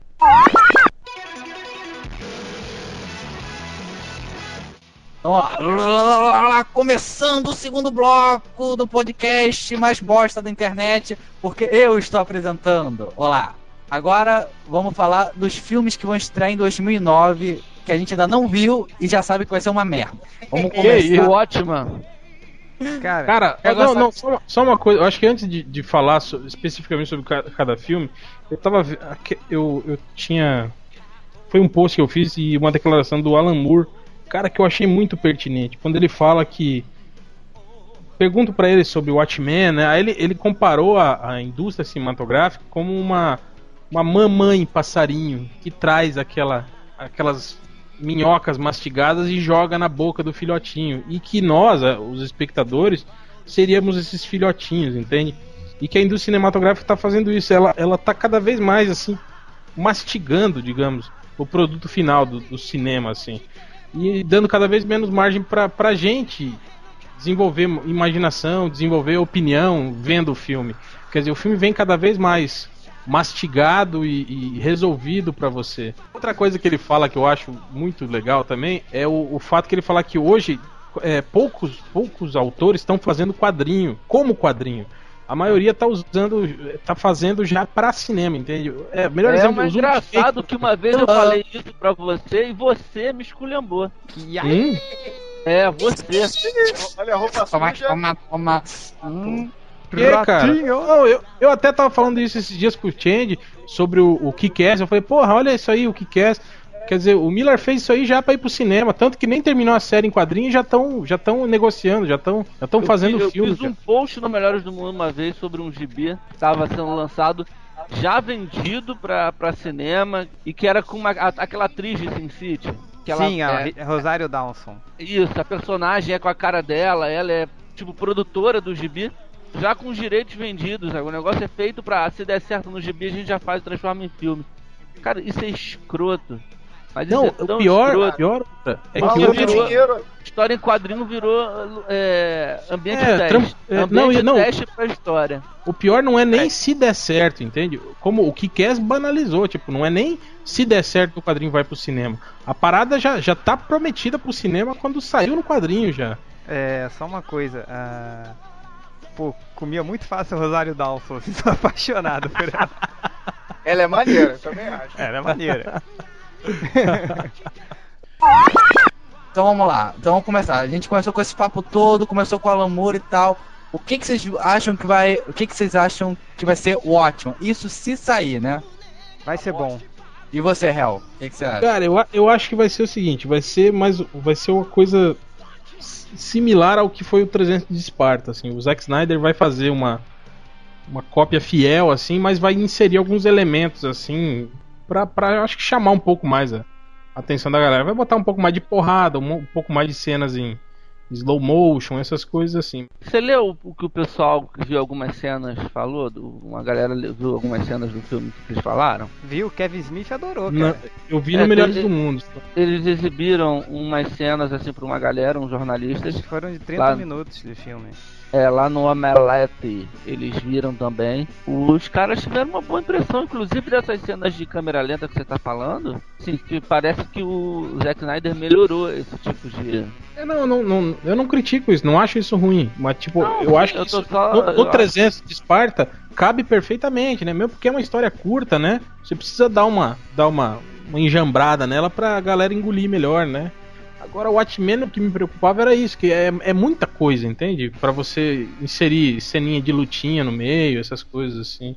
Então, ó, começando o segundo bloco do podcast mais bosta da internet, porque eu estou apresentando. Olá. Agora vamos falar dos filmes que vão estrear em 2009, que a gente ainda não viu e já sabe que vai ser uma merda. Vamos começar.
isso?
Ótima.
Cara,
Cara,
Eu
não, não, só, uma- só uma coisa. Eu acho que antes de, de falar so- especificamente sobre ca- cada filme, eu tava. Eu, eu tinha. Foi um post que eu fiz e uma declaração do Alan Moore, cara, que eu achei muito pertinente. Quando ele fala que. Pergunto pra ele sobre o Watchmen, né? Aí ele, ele comparou a, a indústria cinematográfica como uma, uma mamãe passarinho que traz aquela, aquelas minhocas mastigadas e joga na boca do filhotinho. E que nós, a- os espectadores, seríamos esses filhotinhos, entende? E que a indústria cinematográfica está fazendo isso. Ela, ela tá cada vez mais assim, mastigando, digamos, o produto final do, do cinema, assim. E dando cada vez menos margem pra, pra gente desenvolver imaginação, desenvolver opinião vendo o filme. Quer dizer, o filme vem cada vez mais mastigado e, e resolvido pra você. Outra coisa que ele fala que eu acho muito legal também é o, o fato que ele fala que hoje é, poucos, poucos autores estão fazendo quadrinho, como quadrinho. A maioria tá usando, tá fazendo já pra cinema, entende? É, melhor
É
exemplo, únicos
engraçado que uma vez eu
Ah.
falei isso pra você e você me esculhambou.
e aí,
Hum?
É, você.
Olha a roupa
Toma,
suja.
toma, toma. Hum.
Que, cara? Não, eu, eu até tava falando isso esses dias com o Change sobre o, o Kick-Ass. Eu falei, porra, olha isso aí, o Kick-Ass. Quer dizer, o Miller fez isso aí já pra ir pro cinema. Tanto que nem terminou a série em quadrinhos e já estão já tão negociando, já estão já tão
Eu
fazendo
fiz- eu
filme.
fiz um post no Melhores do Mundo uma vez sobre um gibi que estava sendo lançado, já vendido pra, pra cinema e que era com uma, a- aquela atriz de Sin City. Que ela,
sim, a
é,
Rosário Dawson.
Isso, a personagem é com a cara dela, ela é tipo produtora do gibi, já com os direitos vendidos. sabe? O negócio é feito pra, se der certo no gibi, a gente já faz e transforma em filme. Cara, isso é escroto. Mas
Não,
isso é
o pior,
escroto.
pior é
Mal
que
virou-
dinheiro.
História em quadrinho virou é, ambiente
É,
teste.
é,
ambiente
não, e- não.
teste pra história.
o pior não é nem se der certo, entende? Como o Kick-Ass banalizou, tipo, não é nem se der certo o quadrinho vai pro cinema. A parada já, já tá prometida pro cinema quando saiu no quadrinho já.
É, só uma coisa. ah, Pô, comia muito fácil Rosário Dawson, assim, sou apaixonado por ela.
Ela é maneira, eu também acho.
Ela é maneira.
Então vamos lá. Então vamos começar. A gente começou com esse papo todo, começou com o Alan Moore e tal. O que, que vocês acham que vai. O que, que vocês acham que vai ser o ótimo? Isso se sair, né?
Vai ser bom.
E você, Hel? O que, que você acha?
Cara, eu, eu acho que vai ser o seguinte, vai ser mais vai ser uma coisa similar ao que foi o 300 de Esparta, assim. O Zack Snyder vai fazer uma uma cópia fiel assim, mas vai inserir alguns elementos assim pra eu acho que chamar um pouco mais a atenção da galera. Vai botar um pouco mais de porrada, um, um pouco mais de cenas em slow motion, essas coisas assim.
Você leu o que o pessoal que viu algumas cenas falou? Do, uma galera le- viu algumas cenas do filme que eles falaram?
Viu? Kevin Smith adorou,
Na-
cara.
eu vi
É,
no Melhores
tem-
do Mundo.
Eles exibiram umas cenas assim pra uma galera, uns jornalistas.
Foram de 30
Claro.
minutos de filme.
É, lá no Omelete eles viram também. Os caras tiveram uma boa impressão, inclusive dessas cenas de câmera lenta que você tá falando. Sim, que parece que o Zack Snyder melhorou esse tipo de.
É, não, não, não, eu não critico isso, não acho isso ruim, mas tipo,
Não,
eu acho que
eu tô
isso,
só-
no, no
eu
300 de Esparta cabe perfeitamente, né? Mesmo porque é uma história curta, né? Você precisa dar uma dar uma, uma enjambrada nela pra galera engolir melhor, né? Agora o Watchmen o que me preocupava era isso, que é, é muita coisa, entende? Pra você inserir ceninha de lutinha no meio, essas coisas assim.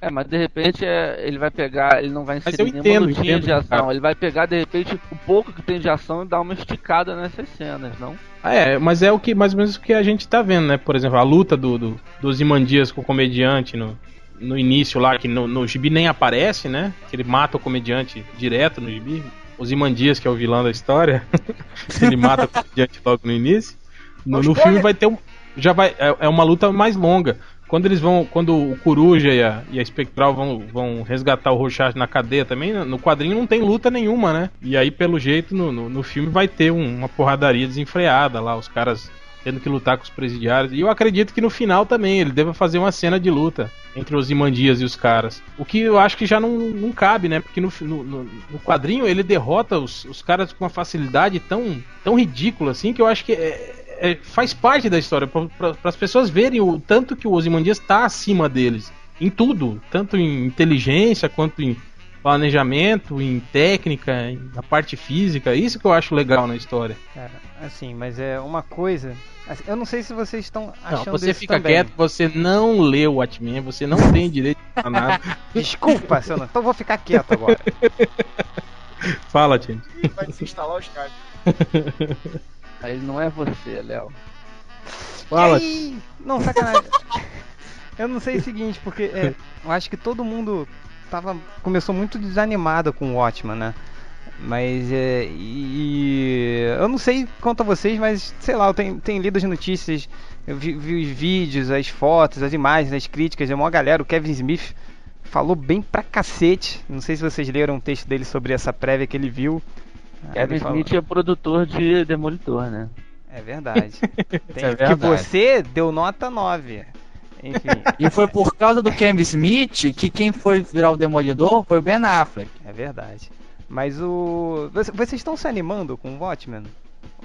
É, mas de repente é, ele vai pegar, ele não vai inserir
eu
nenhuma
entendo,
lutinha
entendo,
de ação.
cara.
Ele vai pegar de repente o pouco que tem de ação e dar uma esticada nessas cenas, não?
Ah, é, mas é o que mais ou menos o que a gente tá vendo, né? Por exemplo, a luta do, do dos Imandias com o comediante no, no início lá, que no, no gibi nem aparece, né? Que ele mata o comediante direto no gibi. Os Imandias, que é o vilão da história, ele mata o comediante logo no início. No, no filme vai ter um. Já vai. É, é uma luta mais longa. Quando eles vão. Quando o Coruja e a, e a Espectral vão, vão resgatar o Rorschach na cadeia também, no quadrinho não tem luta nenhuma, né? E aí, pelo jeito, no, no, no filme vai ter um- uma porradaria desenfreada lá, os caras tendo que lutar com os presidiários. E eu acredito que no final também ele deva fazer uma cena de luta entre os Imandias e os caras. O que eu acho que já não, não cabe, né? Porque no, no, no- quadrinho ele derrota os, os caras com uma facilidade tão, tão ridícula assim que eu acho que é- é- faz parte da história. Para as pessoas verem o tanto que o Ozymandias está acima deles. Em tudo. Tanto em inteligência quanto em planejamento, em técnica, em- na parte física. Isso que eu acho legal na história.
Cara, assim, mas é uma coisa. assim, eu não sei se vocês estão achando
Não, você
isso
fica
também.
quieto, você não lê o Watchmen, você não tem direito a nada.
Desculpa, seu não. Então eu vou ficar quieto agora.
Fala, gente.
Vai desinstalar o Skype.
Aí não é você, Léo.
Fala.
Não, sacanagem. eu não sei o seguinte, porque é, eu acho que todo mundo tava começou muito desanimado com o Watchman, né? Mas é. E. Eu não sei quanto a vocês, mas sei lá, eu tenho, tenho lido as notícias, eu vi, vi os vídeos, as fotos, as imagens, as críticas, é uma galera, o Kevin Smith falou bem pra cacete. Não sei se vocês leram um texto dele sobre essa prévia que ele viu.
Kevin
ele
Smith é produtor de Demolitor, né?
É verdade. Tem-
é
Que
verdade.
você deu nota 9. Enfim,
E foi por causa do Kevin Smith que quem foi virar o Demolidor foi o Ben Affleck.
é verdade. Mas o. Vocês estão se animando com o Watchmen?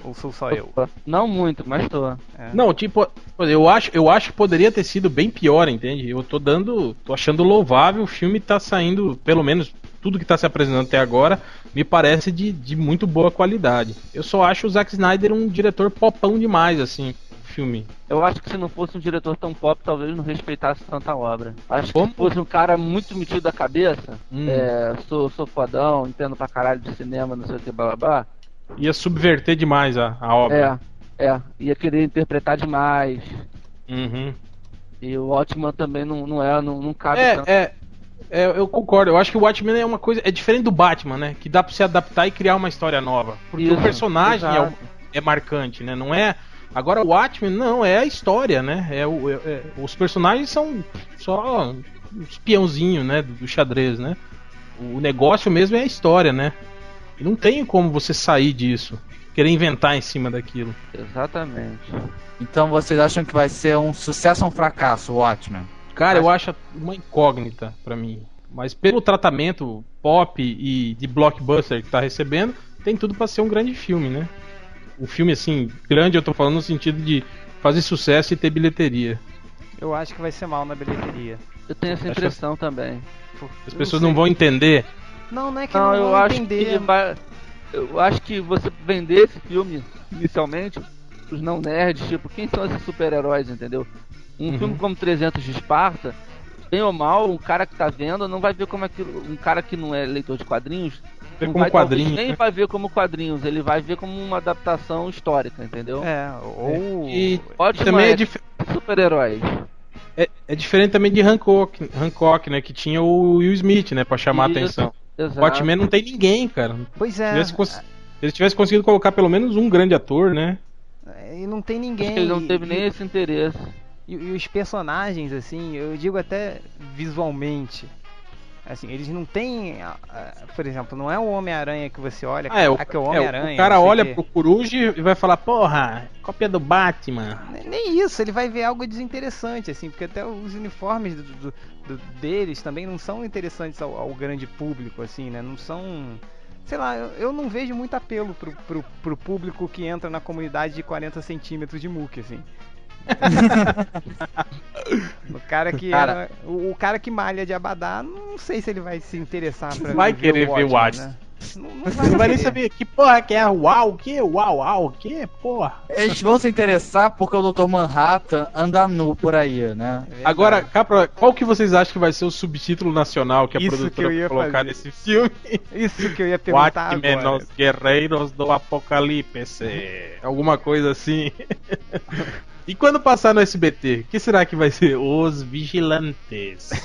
Ou sou só eu?
Não muito, mas tô.
É.
Não, tipo, eu acho, eu acho que poderia ter sido bem pior, entende? Eu tô dando, tô achando louvável, o filme tá saindo, pelo menos tudo que tá se apresentando até agora, me parece de, de muito boa qualidade. Eu só acho o Zack Snyder um diretor popão demais, assim, filme.
Eu acho que se não fosse um diretor tão pop, talvez não respeitasse tanta obra. Acho
Como?
que se fosse um cara muito metido da cabeça,
Hum.
é, sou, sou fodão, entendo pra caralho de cinema, não sei o que, blá blá blá.
Ia subverter demais a, a obra.
É, é, ia querer interpretar demais.
Uhum.
E o Watchman também não, não é, não, não cabe
É,
tanto.
é, é, eu concordo. Eu acho que o Watchmen é uma coisa. É diferente do Batman, né? Que dá pra se adaptar e criar uma história nova. Porque
Isso,
o personagem é, é marcante, né? Não é. Agora o Watchmen, não, é a história, né? É, o- é- é- os personagens são só uns peãozinhos, né? Do, do xadrez, né? O negócio mesmo é a história, né? E não tem como você sair disso. Querer inventar em cima daquilo.
Exatamente.
Então vocês acham que vai ser um sucesso ou um fracasso o Watchmen?
Cara, eu acho uma incógnita pra mim. Mas pelo tratamento pop e de blockbuster que tá recebendo, tem tudo pra ser um grande filme, né? Um filme assim, grande, eu tô falando no sentido de fazer sucesso e ter bilheteria.
Eu acho que vai ser mal na bilheteria.
Eu tenho essa
Acho que-
impressão também.
As
Eu
pessoas
sei.
não vão entender.
Não, não é que
Não,
não,
eu
vão
acho
entender.
que vai. Eu acho que você vender esse filme inicialmente os não nerds, tipo, quem são esses super-heróis, entendeu? Um
Uhum.
filme como 300 de Esparta, bem ou mal, um cara que tá vendo não vai ver como aquilo, um cara que não é leitor de quadrinhos,
Vê como
vai, nem
né?
vai ver como quadrinhos, ele vai ver como uma adaptação histórica, entendeu?
É, ou.
E
Ótimo
também é,
é
dif-
super-heróis.
é- é diferente também de Hancock, Hancock, né? Que tinha o Will Smith, né? Pra chamar a
Isso,
atenção.
Exato.
O Watchmen não tem ninguém, cara.
Pois
Se
é.
tivesse cons- se eles tivessem conseguido colocar pelo menos um grande ator, né?
E não tem ninguém.
Acho que ele não
e-
teve
e-
nem esse interesse.
E, e os personagens, assim, eu digo até visualmente. Assim, eles não têm. ah, ah, Por exemplo, não é o Homem-Aranha que você olha.
Ah, é, o,
"Caraca, é o
é,
Homem-Aranha.
o cara olha
quê."
pro Coruja e vai falar, porra, cópia do Batman.
Nem isso, ele vai ver algo desinteressante, assim, porque até os uniformes do- do- do- deles também não são interessantes ao, ao grande público, assim, né? Não são. Sei lá, eu, eu não vejo muito apelo pro, pro, pro público que entra na comunidade de 40 centímetros de muque, assim. o cara que
Cara-
era- o, o cara que malha de abadá, não sei se ele vai se interessar pra
Vai querer ver o
Watchmen,
Watchmen.
né? Não, não
Você não vai nem saber que porra que é uau, que uau, uau, que porra.
Eles vão se interessar porque o Dr. Manhattan anda nu por aí, né?
É.
Agora, Capra, qual que vocês acham que vai ser o subtítulo nacional que a
Isso
produtora
que eu ia
vai colocar
fazer.
nesse filme?
isso que eu ia perguntar
Watchmen,
agora.
os guerreiros do apocalipse. Alguma coisa assim. e quando passar no SBT, que será que vai ser? Os Vigilantes.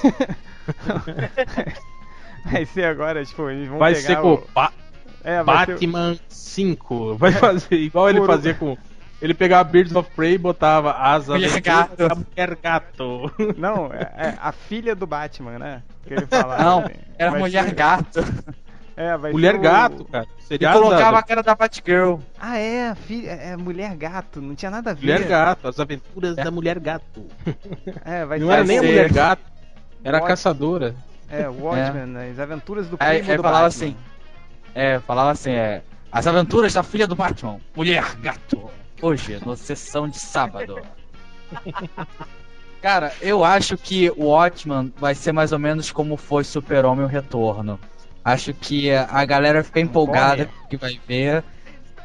Vai ser agora, tipo, eles vão
Vai
pegar
ser com
o...
Ba-
É, vai ser-
Batman 5. Vai fazer igual ele fazia com. ele pegava Birds of Prey e botava as
Mulher gato.
da mulher gato.
Não, é, é a filha do Batman, né? Que ele falava.
Não,
assim.
era mulher
ser-
gato.
É, vai
mulher
ser o-
gato, cara.
E
Seriado
colocava
da-
a cara da Batgirl.
Ah, é, filha, é mulher gato, não tinha nada a ver.
Mulher gato, as aventuras da mulher gato.
É, vai
Não
ser
era nem a mulher gato, era a
Watch-
caçadora.
É, Watchmen, as aventuras do primo
aí
do
falava
Batman.
assim. É, falava assim, é. As aventuras da filha do Batman. Mulher gato. Hoje, no sessão de sábado. Cara, eu acho que o Watchman vai ser mais ou menos como foi Super-Homem o Retorno. Acho que a galera fica empolgada que vai ver,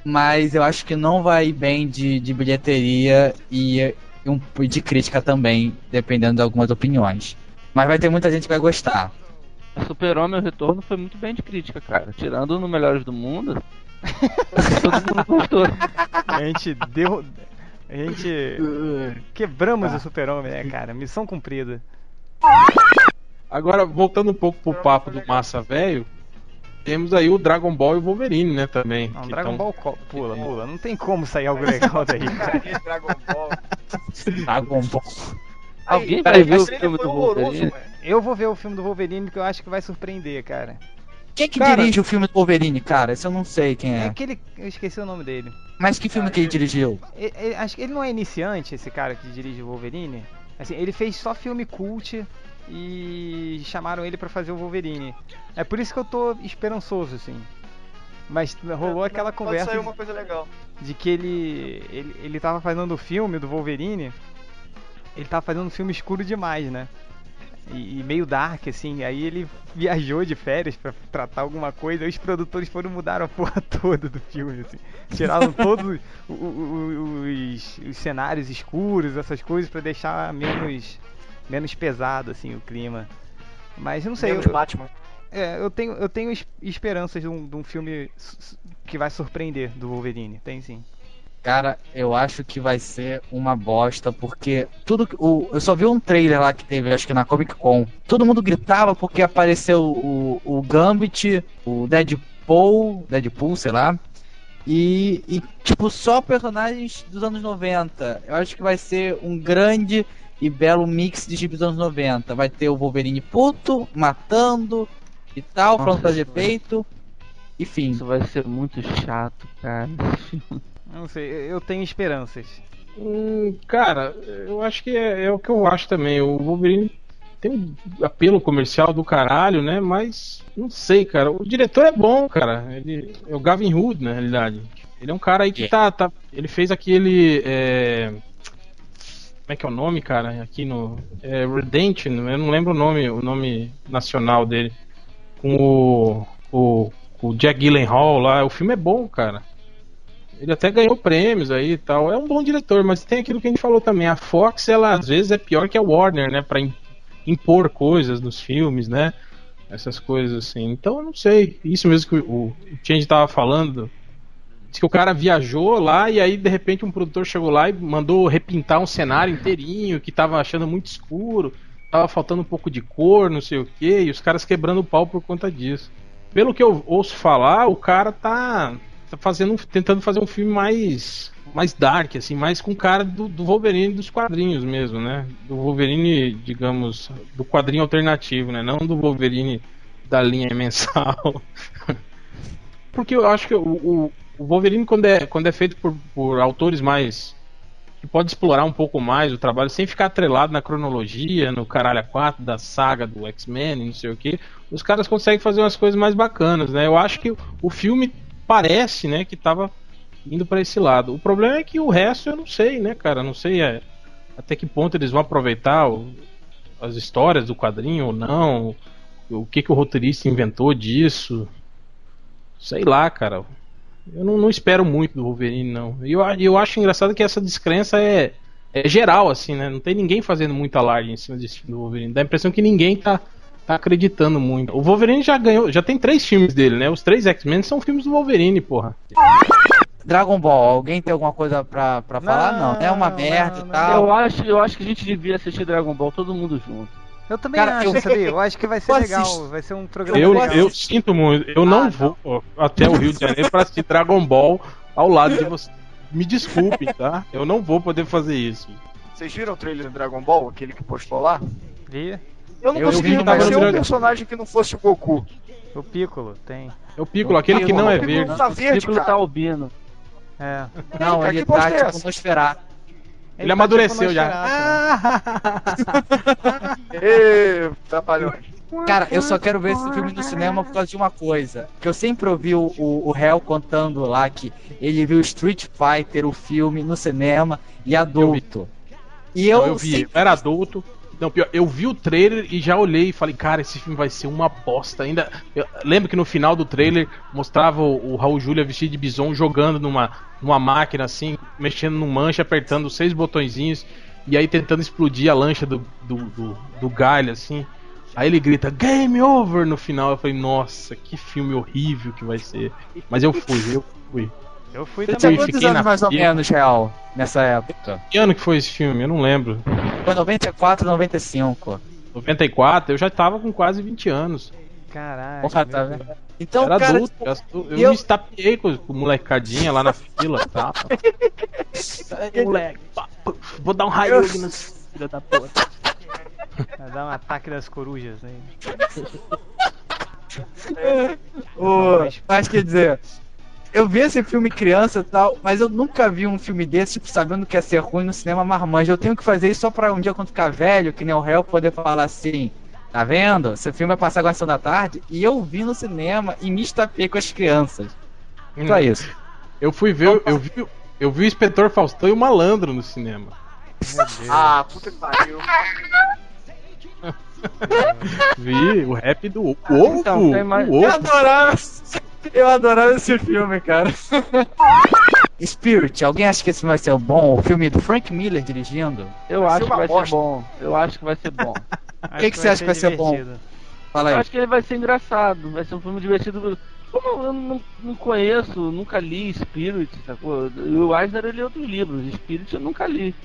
mas eu acho que não vai ir bem de, de bilheteria e, e um, de crítica também, dependendo de algumas opiniões. Mas vai ter muita gente que vai gostar.
Super-Homem o Retorno foi muito bem de crítica, cara. Tirando no Melhores do Mundo, todo mundo gostou.
A gente deu. A gente. Quebramos o super-homem, né, cara? Missão cumprida.
Agora, voltando um pouco pro papo do Massa Velho, temos aí o Dragon Ball e o Wolverine, né, também.
Não,
que
Dragon
tão-
Ball co- pula, pula. Não tem como sair algo legal daí,
Dragon Ball.
Dragon Ball.
Alguém vai ver o filme do Wolverine?
Eu vou ver o filme do Wolverine porque eu acho que vai surpreender, cara.
Quem que
Cara-
dirige o filme do Wolverine, cara? Esse eu não sei quem
É
é.
aquele. Eu esqueci o nome dele.
Mas que filme que ele dirigiu?
E- e- acho que ele não é iniciante, esse cara que dirige o Wolverine. Assim, ele fez só filme cult e chamaram ele pra fazer o Wolverine. É por isso que eu tô esperançoso, assim. Mas rolou aquela
Pode
conversa
sair
de-
uma coisa legal.
de que ele, ele ele tava fazendo o filme do Wolverine. Ele tava fazendo um filme escuro demais, né? E, e meio dark, assim. Aí ele viajou de férias pra tratar alguma coisa. Aí os produtores foram mudar a porra toda do filme, assim. Tiraram todos o- o- os, os cenários escuros, essas coisas, pra deixar menos, menos pesado, assim, o clima. Mas eu não sei, eu,
Menos Batman.
é, eu tenho, eu tenho es- esperanças de um, de um filme que vai surpreender do Wolverine. Tem sim.
Cara, eu acho que vai ser uma bosta, porque tudo que. O, eu só vi um trailer lá que teve, acho que na Comic Con. Todo mundo gritava porque apareceu o, o Gambit, o Deadpool, Deadpool, sei lá. E, e, tipo, só personagens dos anos 90. Eu acho que vai ser um grande e belo mix de chips dos anos 90. Vai ter o Wolverine puto, matando e tal,
Nossa,
falando fazer
isso vai-
efeito. Enfim.
Isso vai ser muito chato, cara.
Eu Não sei, eu tenho esperanças.
Hum, cara, eu acho que é, é o que eu acho também. O Wolverine tem um apelo comercial do caralho, né? Mas não sei, cara. O diretor é bom, cara. Ele é o Gavin Hood, na realidade. Ele é um cara aí que
É.
tá, tá. Ele fez aquele. é, Como é que é o nome, cara? Aqui no. É eu não lembro o nome, o nome nacional dele. Com o. O, o Jack Gyllenhaal lá. O filme é bom, cara. Ele até ganhou prêmios aí e tal. É um bom diretor, mas tem aquilo que a gente falou também. A Fox, ela às vezes é pior que a Warner, né? Pra im- impor coisas nos filmes, né? Essas coisas assim. Então eu não sei. Isso mesmo que o, o Change tava falando. Diz que o cara viajou lá e aí de repente um produtor chegou lá e mandou repintar um cenário inteirinho que tava achando muito escuro. Tava faltando um pouco de cor, não sei o que, e os caras quebrando o pau por conta disso. Pelo que eu ouço falar, o cara tá tá fazendo, tentando fazer um filme mais mais dark, assim, mais com cara do, do Wolverine dos quadrinhos mesmo, né? Do Wolverine, digamos, do quadrinho alternativo, né? Não do Wolverine da linha mensal. Porque eu acho que o, o, o Wolverine, quando é, quando é feito por, por autores mais. que pode explorar um pouco mais o trabalho, sem ficar atrelado na cronologia, no caralho a 4 da saga do X-Men, não sei o que, os caras conseguem fazer umas coisas mais bacanas, né? Eu acho que o filme parece, né, que tava indo para esse lado. O problema é que o resto eu não sei, né, cara? Não sei é, até que ponto eles vão aproveitar o- as histórias do quadrinho ou não. O que, que o roteirista inventou disso. Sei lá, cara. Eu não, não espero muito do Wolverine, não. E eu, eu acho engraçado que essa descrença é, é geral, assim, né? Não tem ninguém fazendo muito alarde em cima desse filme do Wolverine. Dá a impressão que ninguém tá, tá acreditando muito. O Wolverine já ganhou, já tem três filmes dele, né? Os três X-Men são filmes do Wolverine, porra.
Dragon Ball, alguém tem alguma coisa pra, pra falar? Não, é uma merda
não,
e tal.
Eu acho, eu acho que a gente devia assistir Dragon Ball todo mundo junto.
Eu também
Cara,
acho,
eu-
sabia? Eu acho que vai ser
eu
legal.
assisto.
Vai ser um programa
Eu,
legal.
eu sinto muito, eu não
Ah,
vou ó, até o Rio de Janeiro pra assistir Dragon Ball ao lado de você. me desculpem, tá? Eu não vou poder fazer isso.
Vocês viram o trailer do Dragon Ball, aquele que postou lá?
Vi?
Eu não
Eu
consegui
vi, mas
conhecer
eu-
um personagem que não fosse o Goku.
O Piccolo, tem.
É o Piccolo, aquele que não é
O Piccolo
verde.
tá
O
verde,
Piccolo
cara.
tá albino.
É.
Não,
cara,
ele tá
é
tipo? Nosferatu.
Ele
tá
amadureceu já.
Ê, trapalhões.
Cara, eu só quero ver esse filme no cinema por causa de uma coisa. Que eu sempre ouvi o, o, o réu contando lá que ele viu Street Fighter, o filme, no cinema e adulto. E eu,
Eu, vi,
sempre-
eu era adulto. Não, pior, eu vi o trailer e já olhei e falei, cara, esse filme vai ser uma bosta. Ainda. Eu lembro que no final do trailer mostrava o, o Raul Júlia vestido de bison jogando numa, numa máquina assim, mexendo no manche, apertando seis botõezinhos e aí tentando explodir a lancha do, do, do, do galho, assim. Aí ele grita, Game Over no final. Eu falei, nossa, que filme horrível que vai ser. Mas eu fui, eu fui.
Eu fui
Você
Eu
tinha
também.
quantos anos
na
mais ou menos, Real, nessa época?
Que ano que foi esse filme? Eu não lembro.
Foi 94, 95.
94, eu já tava com quase 20 anos.
Caralho.
Porra, tá vendo? Então,
era
cara,
adulto, eu, eu,
eu-
me estapeei com, com molecadinha lá na fila. Aí, moleque, vou dar um raio aqui no filho da puta.
Vai dar um ataque das corujas aí.
Ô, mas quer dizer, eu vi esse filme criança e tal, mas eu nunca vi um filme desse, tipo, sabendo que ia ser ruim no cinema marmanja. Eu tenho que fazer isso só pra um dia quando ficar velho, que nem o réu, poder falar assim. Tá vendo? Esse filme vai passar agora da tarde e eu vi no cinema e me estapei com as crianças. Só isso.
Eu fui ver, eu vi, eu vi o Inspetor Faustão e o Malandro no cinema.
Ah, puta que pariu.
Vi o rap do ovo,
Então, tem mais-
o
Eu
ovo.
adorava, eu adorava esse filme, cara. Spirit, alguém acha que esse vai ser bom? O filme do Frank Miller dirigindo?
Eu
Vai
acho
ser
que vai ser
bosta.
bom. Eu acho que vai ser bom.
Acho
que que você acha que vai ser bom? Fala
Eu
aí.
acho que ele vai ser engraçado, vai ser um filme divertido. Como eu não, não conheço, nunca li Spirit, sacou? E o Eisner ele outros livros, Spirit eu nunca li.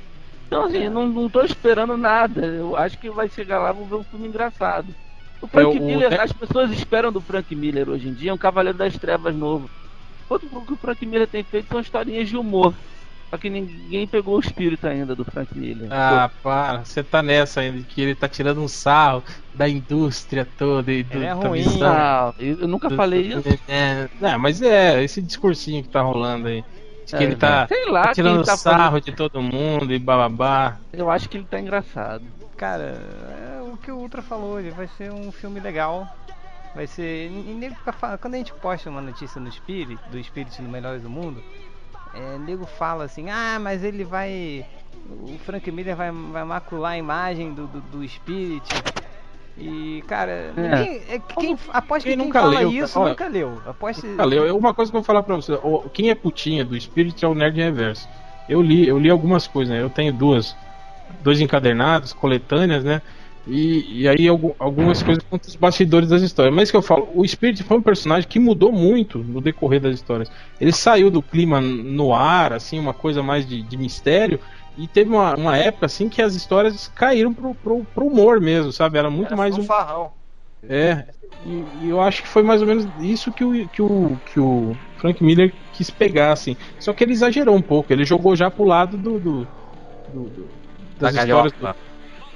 Então assim, não, não tô esperando nada. Eu acho que vai chegar lá, vou ver um filme engraçado. O Frank
É, o-
Miller,
o-
as pessoas esperam do Frank Miller hoje em dia um Cavaleiro das Trevas novo. Outro que o Frank Miller tem feito são historinhas de humor. Só que ninguém pegou o espírito ainda do Frank Miller.
Ah, para, você tá nessa ainda, que ele tá tirando um sarro da indústria toda e do,
Ele é ruim.
Ah, eu nunca
do-
falei isso.
É, não, mas é, esse discursinho que tá rolando aí. De que
É,
ele tá,
sei lá,
tá tirando
tá
sarro
falando.
de todo mundo e bababá.
Eu acho que ele tá engraçado.
Cara, é o que o Ultra falou, ele vai ser um filme legal. Vai ser. Quando a gente posta uma notícia no Spirit, do Spirit no Melhores do Mundo, é, nego fala assim, ah, mas ele vai. O Frank Miller vai, vai macular a imagem do, do, do Spirit. E, cara, ninguém, é, que quem, aposto que
Quem
quem
nunca
fala
leu,
isso
cara?
nunca leu. Aposto
Olha, eu- uma coisa que eu vou falar pra você, quem é putinha do Spirit é o Nerd Reverso. Eu li, eu li algumas coisas, né? Eu tenho duas, dois encadernados, coletâneas, né? E, e aí algu- algumas coisas contra os bastidores das histórias. Mas que eu falo, o Spirit foi um personagem que mudou muito no decorrer das histórias. Ele saiu do clima no ar, assim, uma coisa mais de, de mistério. E teve uma, uma época assim que as histórias caíram pro, pro, pro humor mesmo, sabe? Era muito
Era
mais um,
fanfarrão.
é, e, e eu acho que foi mais ou menos isso que o, que o, que o Frank Miller quis pegar, assim. Só que ele exagerou um pouco, ele jogou já pro lado do. do, do- do-
Da
das histórias
galhofa.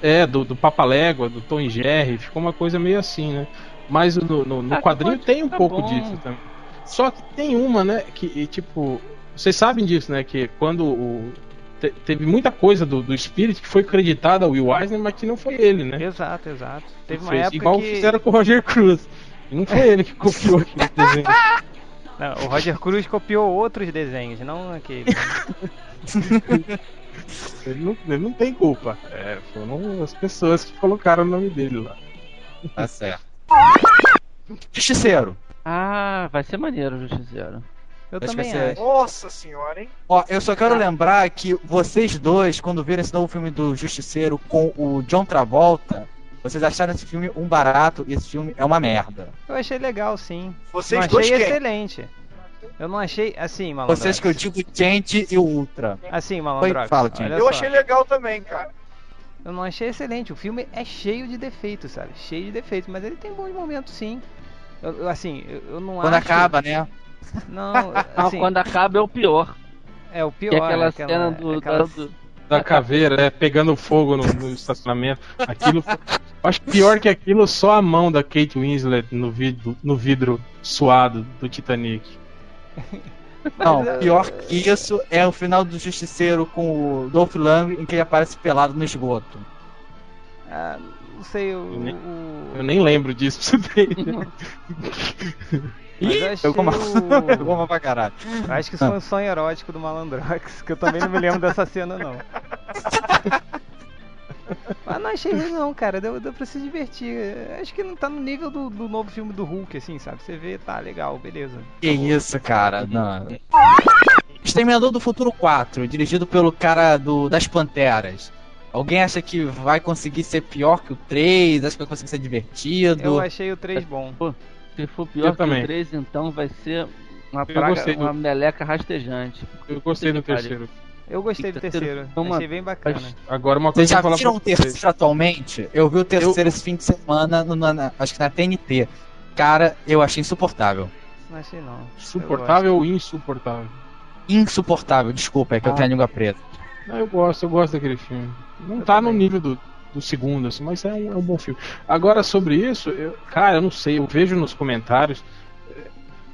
É, do, do Papalégua, do Tom e Jerry, ficou uma coisa meio assim, né? Mas no, no, no
Ah,
quadrinho
pode-
tem um
tá
pouco
bom.
disso também. Só que tem uma, né, que e, tipo. Vocês sabem disso, né? Que quando o. te- teve muita coisa do, do Spirit que foi creditada ao Will Eisner, mas que não foi ele, né?
Exato, exato. Teve uma época
igual
que...
fizeram com o Roger Cruz. E não foi ele que copiou aquele desenho.
Não, o Roger Cruz copiou outros desenhos, não aquele.
Ele não, ele não tem culpa. É, foram as pessoas que colocaram o nome dele lá.
Tá certo. Justiceiro.
Ah, vai ser maneiro o Justiceiro.
Eu
Acho
também
ser-
acho.
Nossa senhora, hein?
Ó, eu só quero lembrar que vocês dois, quando viram esse novo filme do Justiceiro com o John Travolta, vocês acharam esse filme um barato e esse filme é uma merda.
Eu achei legal, sim.
Vocês
não
dois
achei
quem?
Eu não achei assim, malandro.
Vocês que eu digo gente e o Ultra.
Assim, malandro.
fala,
Eu
só.
achei legal também, cara.
Eu não achei excelente. O filme é cheio de defeitos, sabe? Cheio de defeitos, mas ele tem bons momentos, sim. Eu, eu, assim, eu, eu não
Quando
acho.
acaba, né?
Não, assim,
quando acaba é o pior.
É o pior.
Que é aquela
aquela-
cena do,
aquela-
da- do-
Da caveira, é, pegando fogo no, no estacionamento. Aquilo. Acho que pior que aquilo, só a mão da Kate Winslet no vidro, no vidro suado do Titanic.
Não, pior que isso é o final do Justiceiro com o Dolph Lundgren em que ele aparece pelado no esgoto.
Ah, não sei, o.
Eu nem- Eu nem lembro disso. pra você ter.
Mas eu
uma-
o-
pra caralho.
eu acho que isso foi um sonho erótico do Malandrox, que eu também não me lembro dessa cena, não. Mas não achei ruim não, cara, deu, deu pra se divertir. Acho que não tá no nível do, do novo filme do Hulk, assim, sabe? Você vê, tá legal, beleza.
Que isso, cara. Não. Exterminador do Futuro 4, dirigido pelo cara do, das Panteras. Alguém acha que vai conseguir ser pior que o 3? Acha que vai conseguir ser divertido?
Eu achei o 3 bom.
Se for
Eu
pior que
também.
o 3, então vai ser uma
Eu
praga,
gostei do-
uma meleca rastejante.
Eu gostei do terceiro.
Eu gostei do terceiro,
Uma-
achei bem bacana.
Agora uma
Vocês
coisa
já
que eu vou
viram o
vocês.
terceiro atualmente? Eu vi o terceiro esse fim de semana, no- na- na- acho que na TNT. Cara, eu achei insuportável.
Não achei não.
Suportável ou insuportável?
Insuportável, desculpa, é que eu
Ah.
tenho a língua presa.
Não, eu gosto, eu gosto daquele filme. Não
Eu
tá
também.
no nível do, do segundo, assim, mas é um, é um bom filme. Agora, sobre isso, eu- cara, eu não sei, eu vejo nos comentários.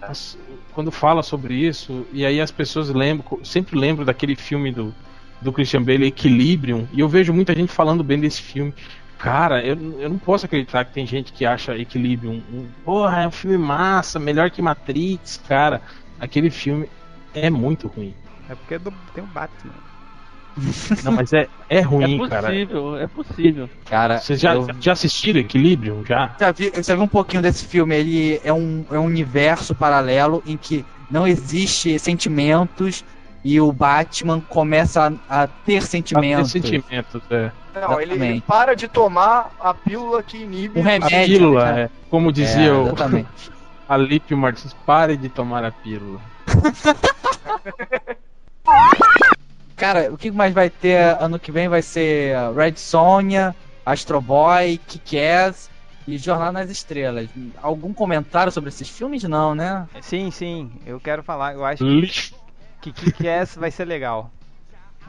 As- quando fala sobre isso, e aí as pessoas lembram, sempre lembram daquele filme do, do Christian Bale, Equilibrium, e eu vejo muita gente falando bem desse filme. Cara, eu, eu não posso acreditar que tem gente que acha Equilibrium um, porra, é um filme massa, melhor que Matrix, cara. Aquele filme é muito ruim.
É porque é do- tem o Batman.
Não, mas é, é ruim,
é
cara.
possível, é possível.
Cara,
Vocês já,
eu
já assistiram Equilibrium? Já?
já vi, eu já vi um pouquinho desse filme. Ele é um, é um universo paralelo em que não existe sentimentos e o Batman começa a, a ter sentimentos.
sentimentos, é.
Não, ele, ele para de tomar a pílula que inibe.
Um
A
remédio.
pílula,
né?
é. Como dizia
É,
o. Alípio Martins, pare de tomar a pílula.
Cara, o que mais vai ter ano que vem vai ser Red Sonja, Astro Boy, Kick-Ass e Jornada nas Estrelas. Algum comentário sobre esses filmes? Não, né?
Sim, sim, eu quero falar, eu acho que Kick-Ass vai ser legal.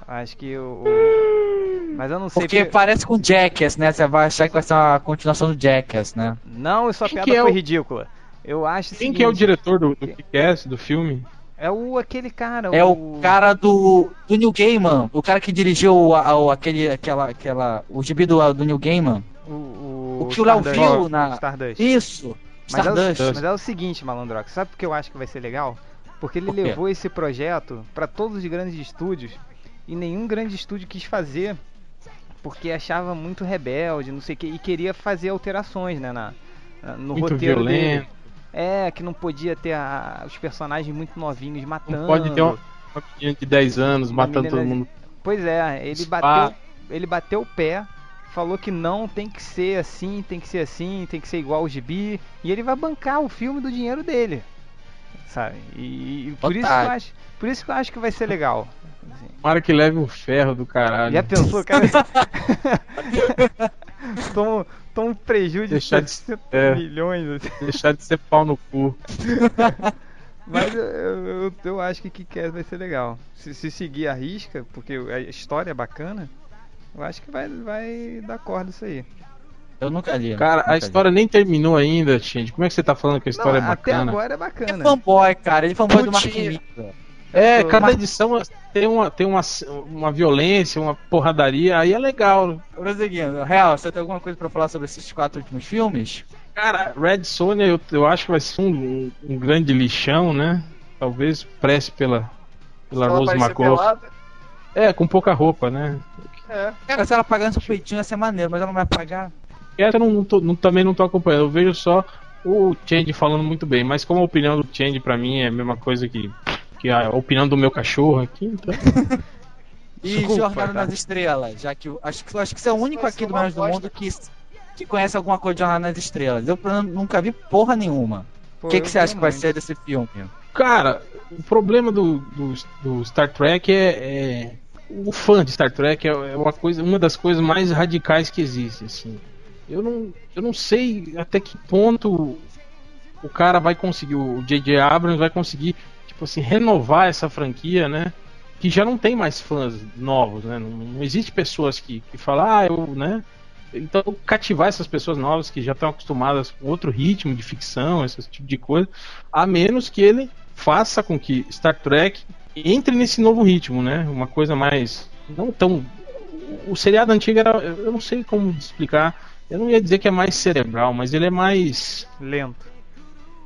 Acho que o... o- Mas eu não sei...
Porque parece com Jackass, né? Você vai achar que vai ser uma continuação do Jackass, né?
Não, sua
Quem
piada
que é
foi
o-
ridícula. Eu acho
Quem que é o
seguinte,
diretor do, do Kick-Ass, do filme?
É o aquele cara,
É o cara do, do New Gaiman, o cara que dirigiu o, o- aquele, aquela, aquela, o gibi do, do New Gaiman.
O, o,
O que o Léo
Stardust.
viu na-
Stardust.
Isso!
Mas é, o,
Stardust.
mas é o seguinte, Malandrox, sabe por que eu acho que vai ser legal? Porque ele levou esse projeto pra todos os grandes estúdios e nenhum grande estúdio quis fazer porque achava muito rebelde, não sei o que, e queria fazer alterações, né, na, na- no
Muito
roteiro dele.
violento.
É, que não podia ter a- os personagens muito novinhos matando.
Não pode ter uma, uma menina de 10 anos
Uma
matando todo mundo.
Pois é, ele bateu, ele bateu o pé, falou que não, tem que ser assim, tem que ser assim, tem que ser igual o gibi, e ele vai bancar o filme do dinheiro dele. Sabe? E, e por isso que eu
Otário.
acho, por isso que eu acho que vai ser legal. assim.
Tomara que leve um ferro do caralho.
Já pensou, cara? toma, toma um prejuízo de
Deixar de-
700
é.
milhões. assim.
Deixar de ser pau no cu.
Mas eu, eu, eu- acho que Kick-Ass vai ser legal. Se, se seguir a risca, porque a história é bacana, eu acho que vai, vai dar corda isso aí.
Eu nunca li.
Cara,
nunca
a
li.
história nem terminou ainda, Change. Como é que você tá falando que a história
Não,
é
até
bacana?
agora é
É
bacana.
fanboy, cara. Ele é fanboy do Mark
Putinha.
É,
Tô-
cada
mas-
edição tem uma, tem uma, uma violência, uma porradaria, aí é legal.
Prosseguindo. Real, você tem alguma coisa pra falar sobre esses quatro últimos filmes?
Cara, Red Sonja eu, eu acho que vai ser um, um, grande lixão, né? Talvez prece pela, pela
Ela
Rose
pelada.
É, com pouca roupa, né?
É.
Cara, se ela pagar seu peitinho ia ser maneiro, mas ela não vai pagar.
Essa eu não, não tô- não- também não tô acompanhando. Eu vejo só o Change falando muito bem, mas como a opinião do Change pra mim é a mesma coisa que, que a opinião do meu cachorro aqui, então.
E
Desculpa,
Jornada
tá?
nas Estrelas, já que eu acho que, acho que você é o único aqui do Menos do. Mundo que, que conhece alguma coisa de Jornada nas Estrelas. Eu nunca vi porra nenhuma. O que, que você acha que vai ser desse filme?
Cara, o problema do, do, do Star Trek é, é- O fã de Star Trek é, é uma, coisa, uma das coisas mais radicais que existe, assim. Eu não, eu não sei até que ponto o cara vai conseguir, o J.J. Abrams vai conseguir, tipo assim, renovar essa franquia, né? que já não tem mais fãs novos, né? Não, não existe pessoas que, que falam, ah, eu, né? Então, cativar essas pessoas novas que já estão acostumadas com outro ritmo de ficção, esse tipo de coisa, a menos que ele faça com que Star Trek entre nesse novo ritmo, né? Uma coisa mais. Não tão. O seriado antigo era. Eu não sei como explicar. Eu não ia dizer que é mais cerebral, mas ele é mais.
Lento.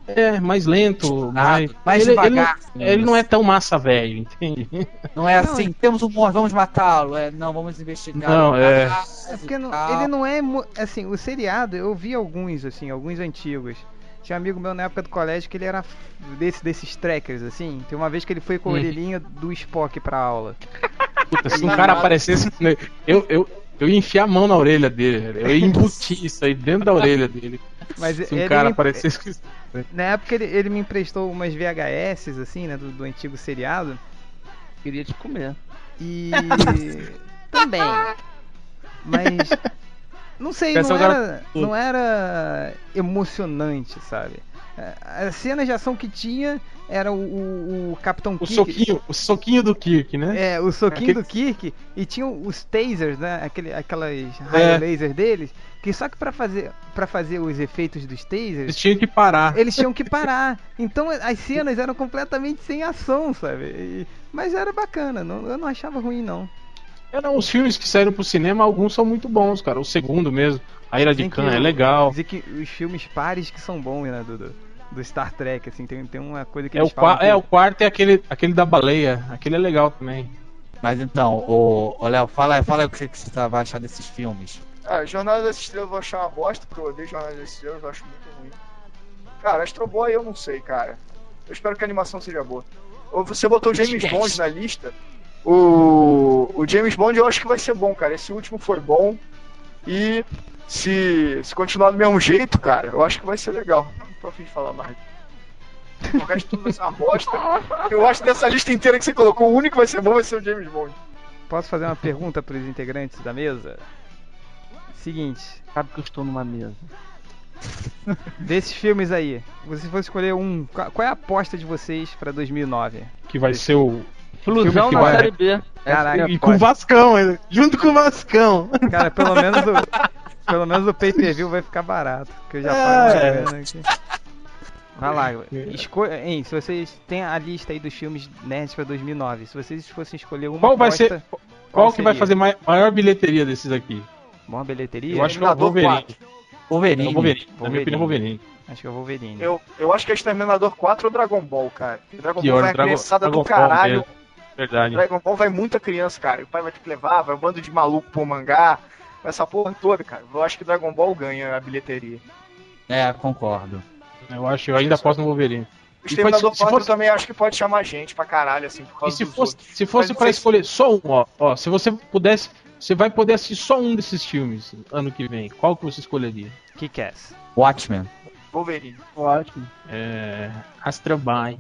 É, mais lento,
Ah,
mais.
mais
ele, ele,
devagar,
não- ele não é tão massa velho, entende?
Não é
Não,
assim, temos um monstro, vamos matá-lo. É, não, vamos investigar.
Não, é.
É porque não- ele não é. Assim, o seriado, eu vi alguns, assim, alguns antigos. Tinha um amigo meu na época do colégio que ele era desse, desses trackers, assim. Tem uma vez que ele foi com a
Uhum.
orelhinha do Spock pra aula.
Puta, se um cara aparecesse. Eu, eu, eu ia enfiar a mão na orelha dele, eu ia embutir isso aí dentro da orelha dele.
Mas
Se um
ele
cara aparecesse.
Na época ele, ele me emprestou umas VHS, assim, né, do, do antigo seriado.
Queria te comer.
E. também. Mas. Não sei,
Essa
não era, não era emocionante, sabe? É, As cenas de ação que tinha era o, o, o Capitão
O
Kirk.
soquinho, o soquinho do Kirk, né?
É, o soquinho
Aquele-
do Kirk e tinha os tasers, né? Aquele, aquelas
É.
raio laser deles, que só que pra fazer para fazer os efeitos dos tasers,
Eles tinham que parar.
eles tinham que parar. Então as cenas eram completamente sem ação, sabe? E- mas era bacana, não, eu não achava ruim não.
Eram os filmes que saíram pro cinema, alguns são muito bons, cara. O segundo mesmo, A Ira de Khan, é legal.
Dizer que os filmes pares que são bons, né, do, do, Star Trek, assim, tem, tem uma coisa que
É o,
falam
é, o quarto é aquele, aquele da baleia. Aquele é legal também.
Mas então, o, o Léo, fala, fala aí o que que você vai achar desses filmes.
Ah, Jornada das Estrelas eu vou achar uma bosta, porque eu odeio Jornada das Estrelas, eu acho muito ruim. Cara, Astro Boy eu não sei, cara. Eu espero que a animação seja boa. Ou Você botou o James Bond na lista. O, o James Bond eu acho que vai ser bom, cara. Esse último foi bom. E se, se continuar do mesmo jeito, cara, eu acho que vai ser legal. Não tô afim de falar mais. O resto tudo vai ser uma bosta. Eu acho que dessa lista inteira que você colocou, o único que vai ser bom vai ser o James Bond.
Posso fazer uma pergunta para os integrantes da mesa? Seguinte,
Sabe que eu estou numa mesa.
desses filmes aí, você fosse escolher um, qual qual é a aposta de vocês para 2009?
Que vai ser o.
Flusão na
vai-
série B.
Caraca.
é
E com o. Vascão, junto com o Vascão.
Cara, pelo menos o, pelo menos o pay per view vai ficar barato, que eu já
É.
pago. aqui. Vai lá, esco... hein, se vocês têm a lista aí dos filmes nerds para 2009, se vocês fossem escolher uma
Qual vai
aposta,
ser. Qual que vai fazer mai- maior bilheteria desses aqui?
Boa bilheteria?
Eu acho que é o
Exterminador
Wolverine.
4.
É
Wolverine.
o Wolverine. Na minha
Wolverine.
opinião, Wolverine.
Acho que é o Wolverine.
Eu, eu acho que é Exterminador 4 ou Dragon Ball, cara. Dragon
Pior,
Ball vai a
Dragon-
criançada
Dragon
do
Ball
caralho.
mesmo. Verdade.
Dragon Ball vai muita criança, cara. O pai vai ter que levar, vai um bando de maluco pro mangá. Essa porra toda, cara. Eu acho que Dragon Ball ganha a bilheteria.
É, concordo.
Eu acho, eu ainda aposto no Wolverine.
O
E
Exterminador
pode- se
4
fosse-
também acho que pode chamar gente pra caralho, assim, por
E
causa
se
dos
fosse,
outros.
se fosse pra
se-
escolher só um, ó, ó, se você pudesse, você vai poder assistir só um desses filmes ano que vem. Qual que você escolheria?
Kick-Ass.
Watchmen.
Wolverine.
Ótimo.
É, Astro Boy.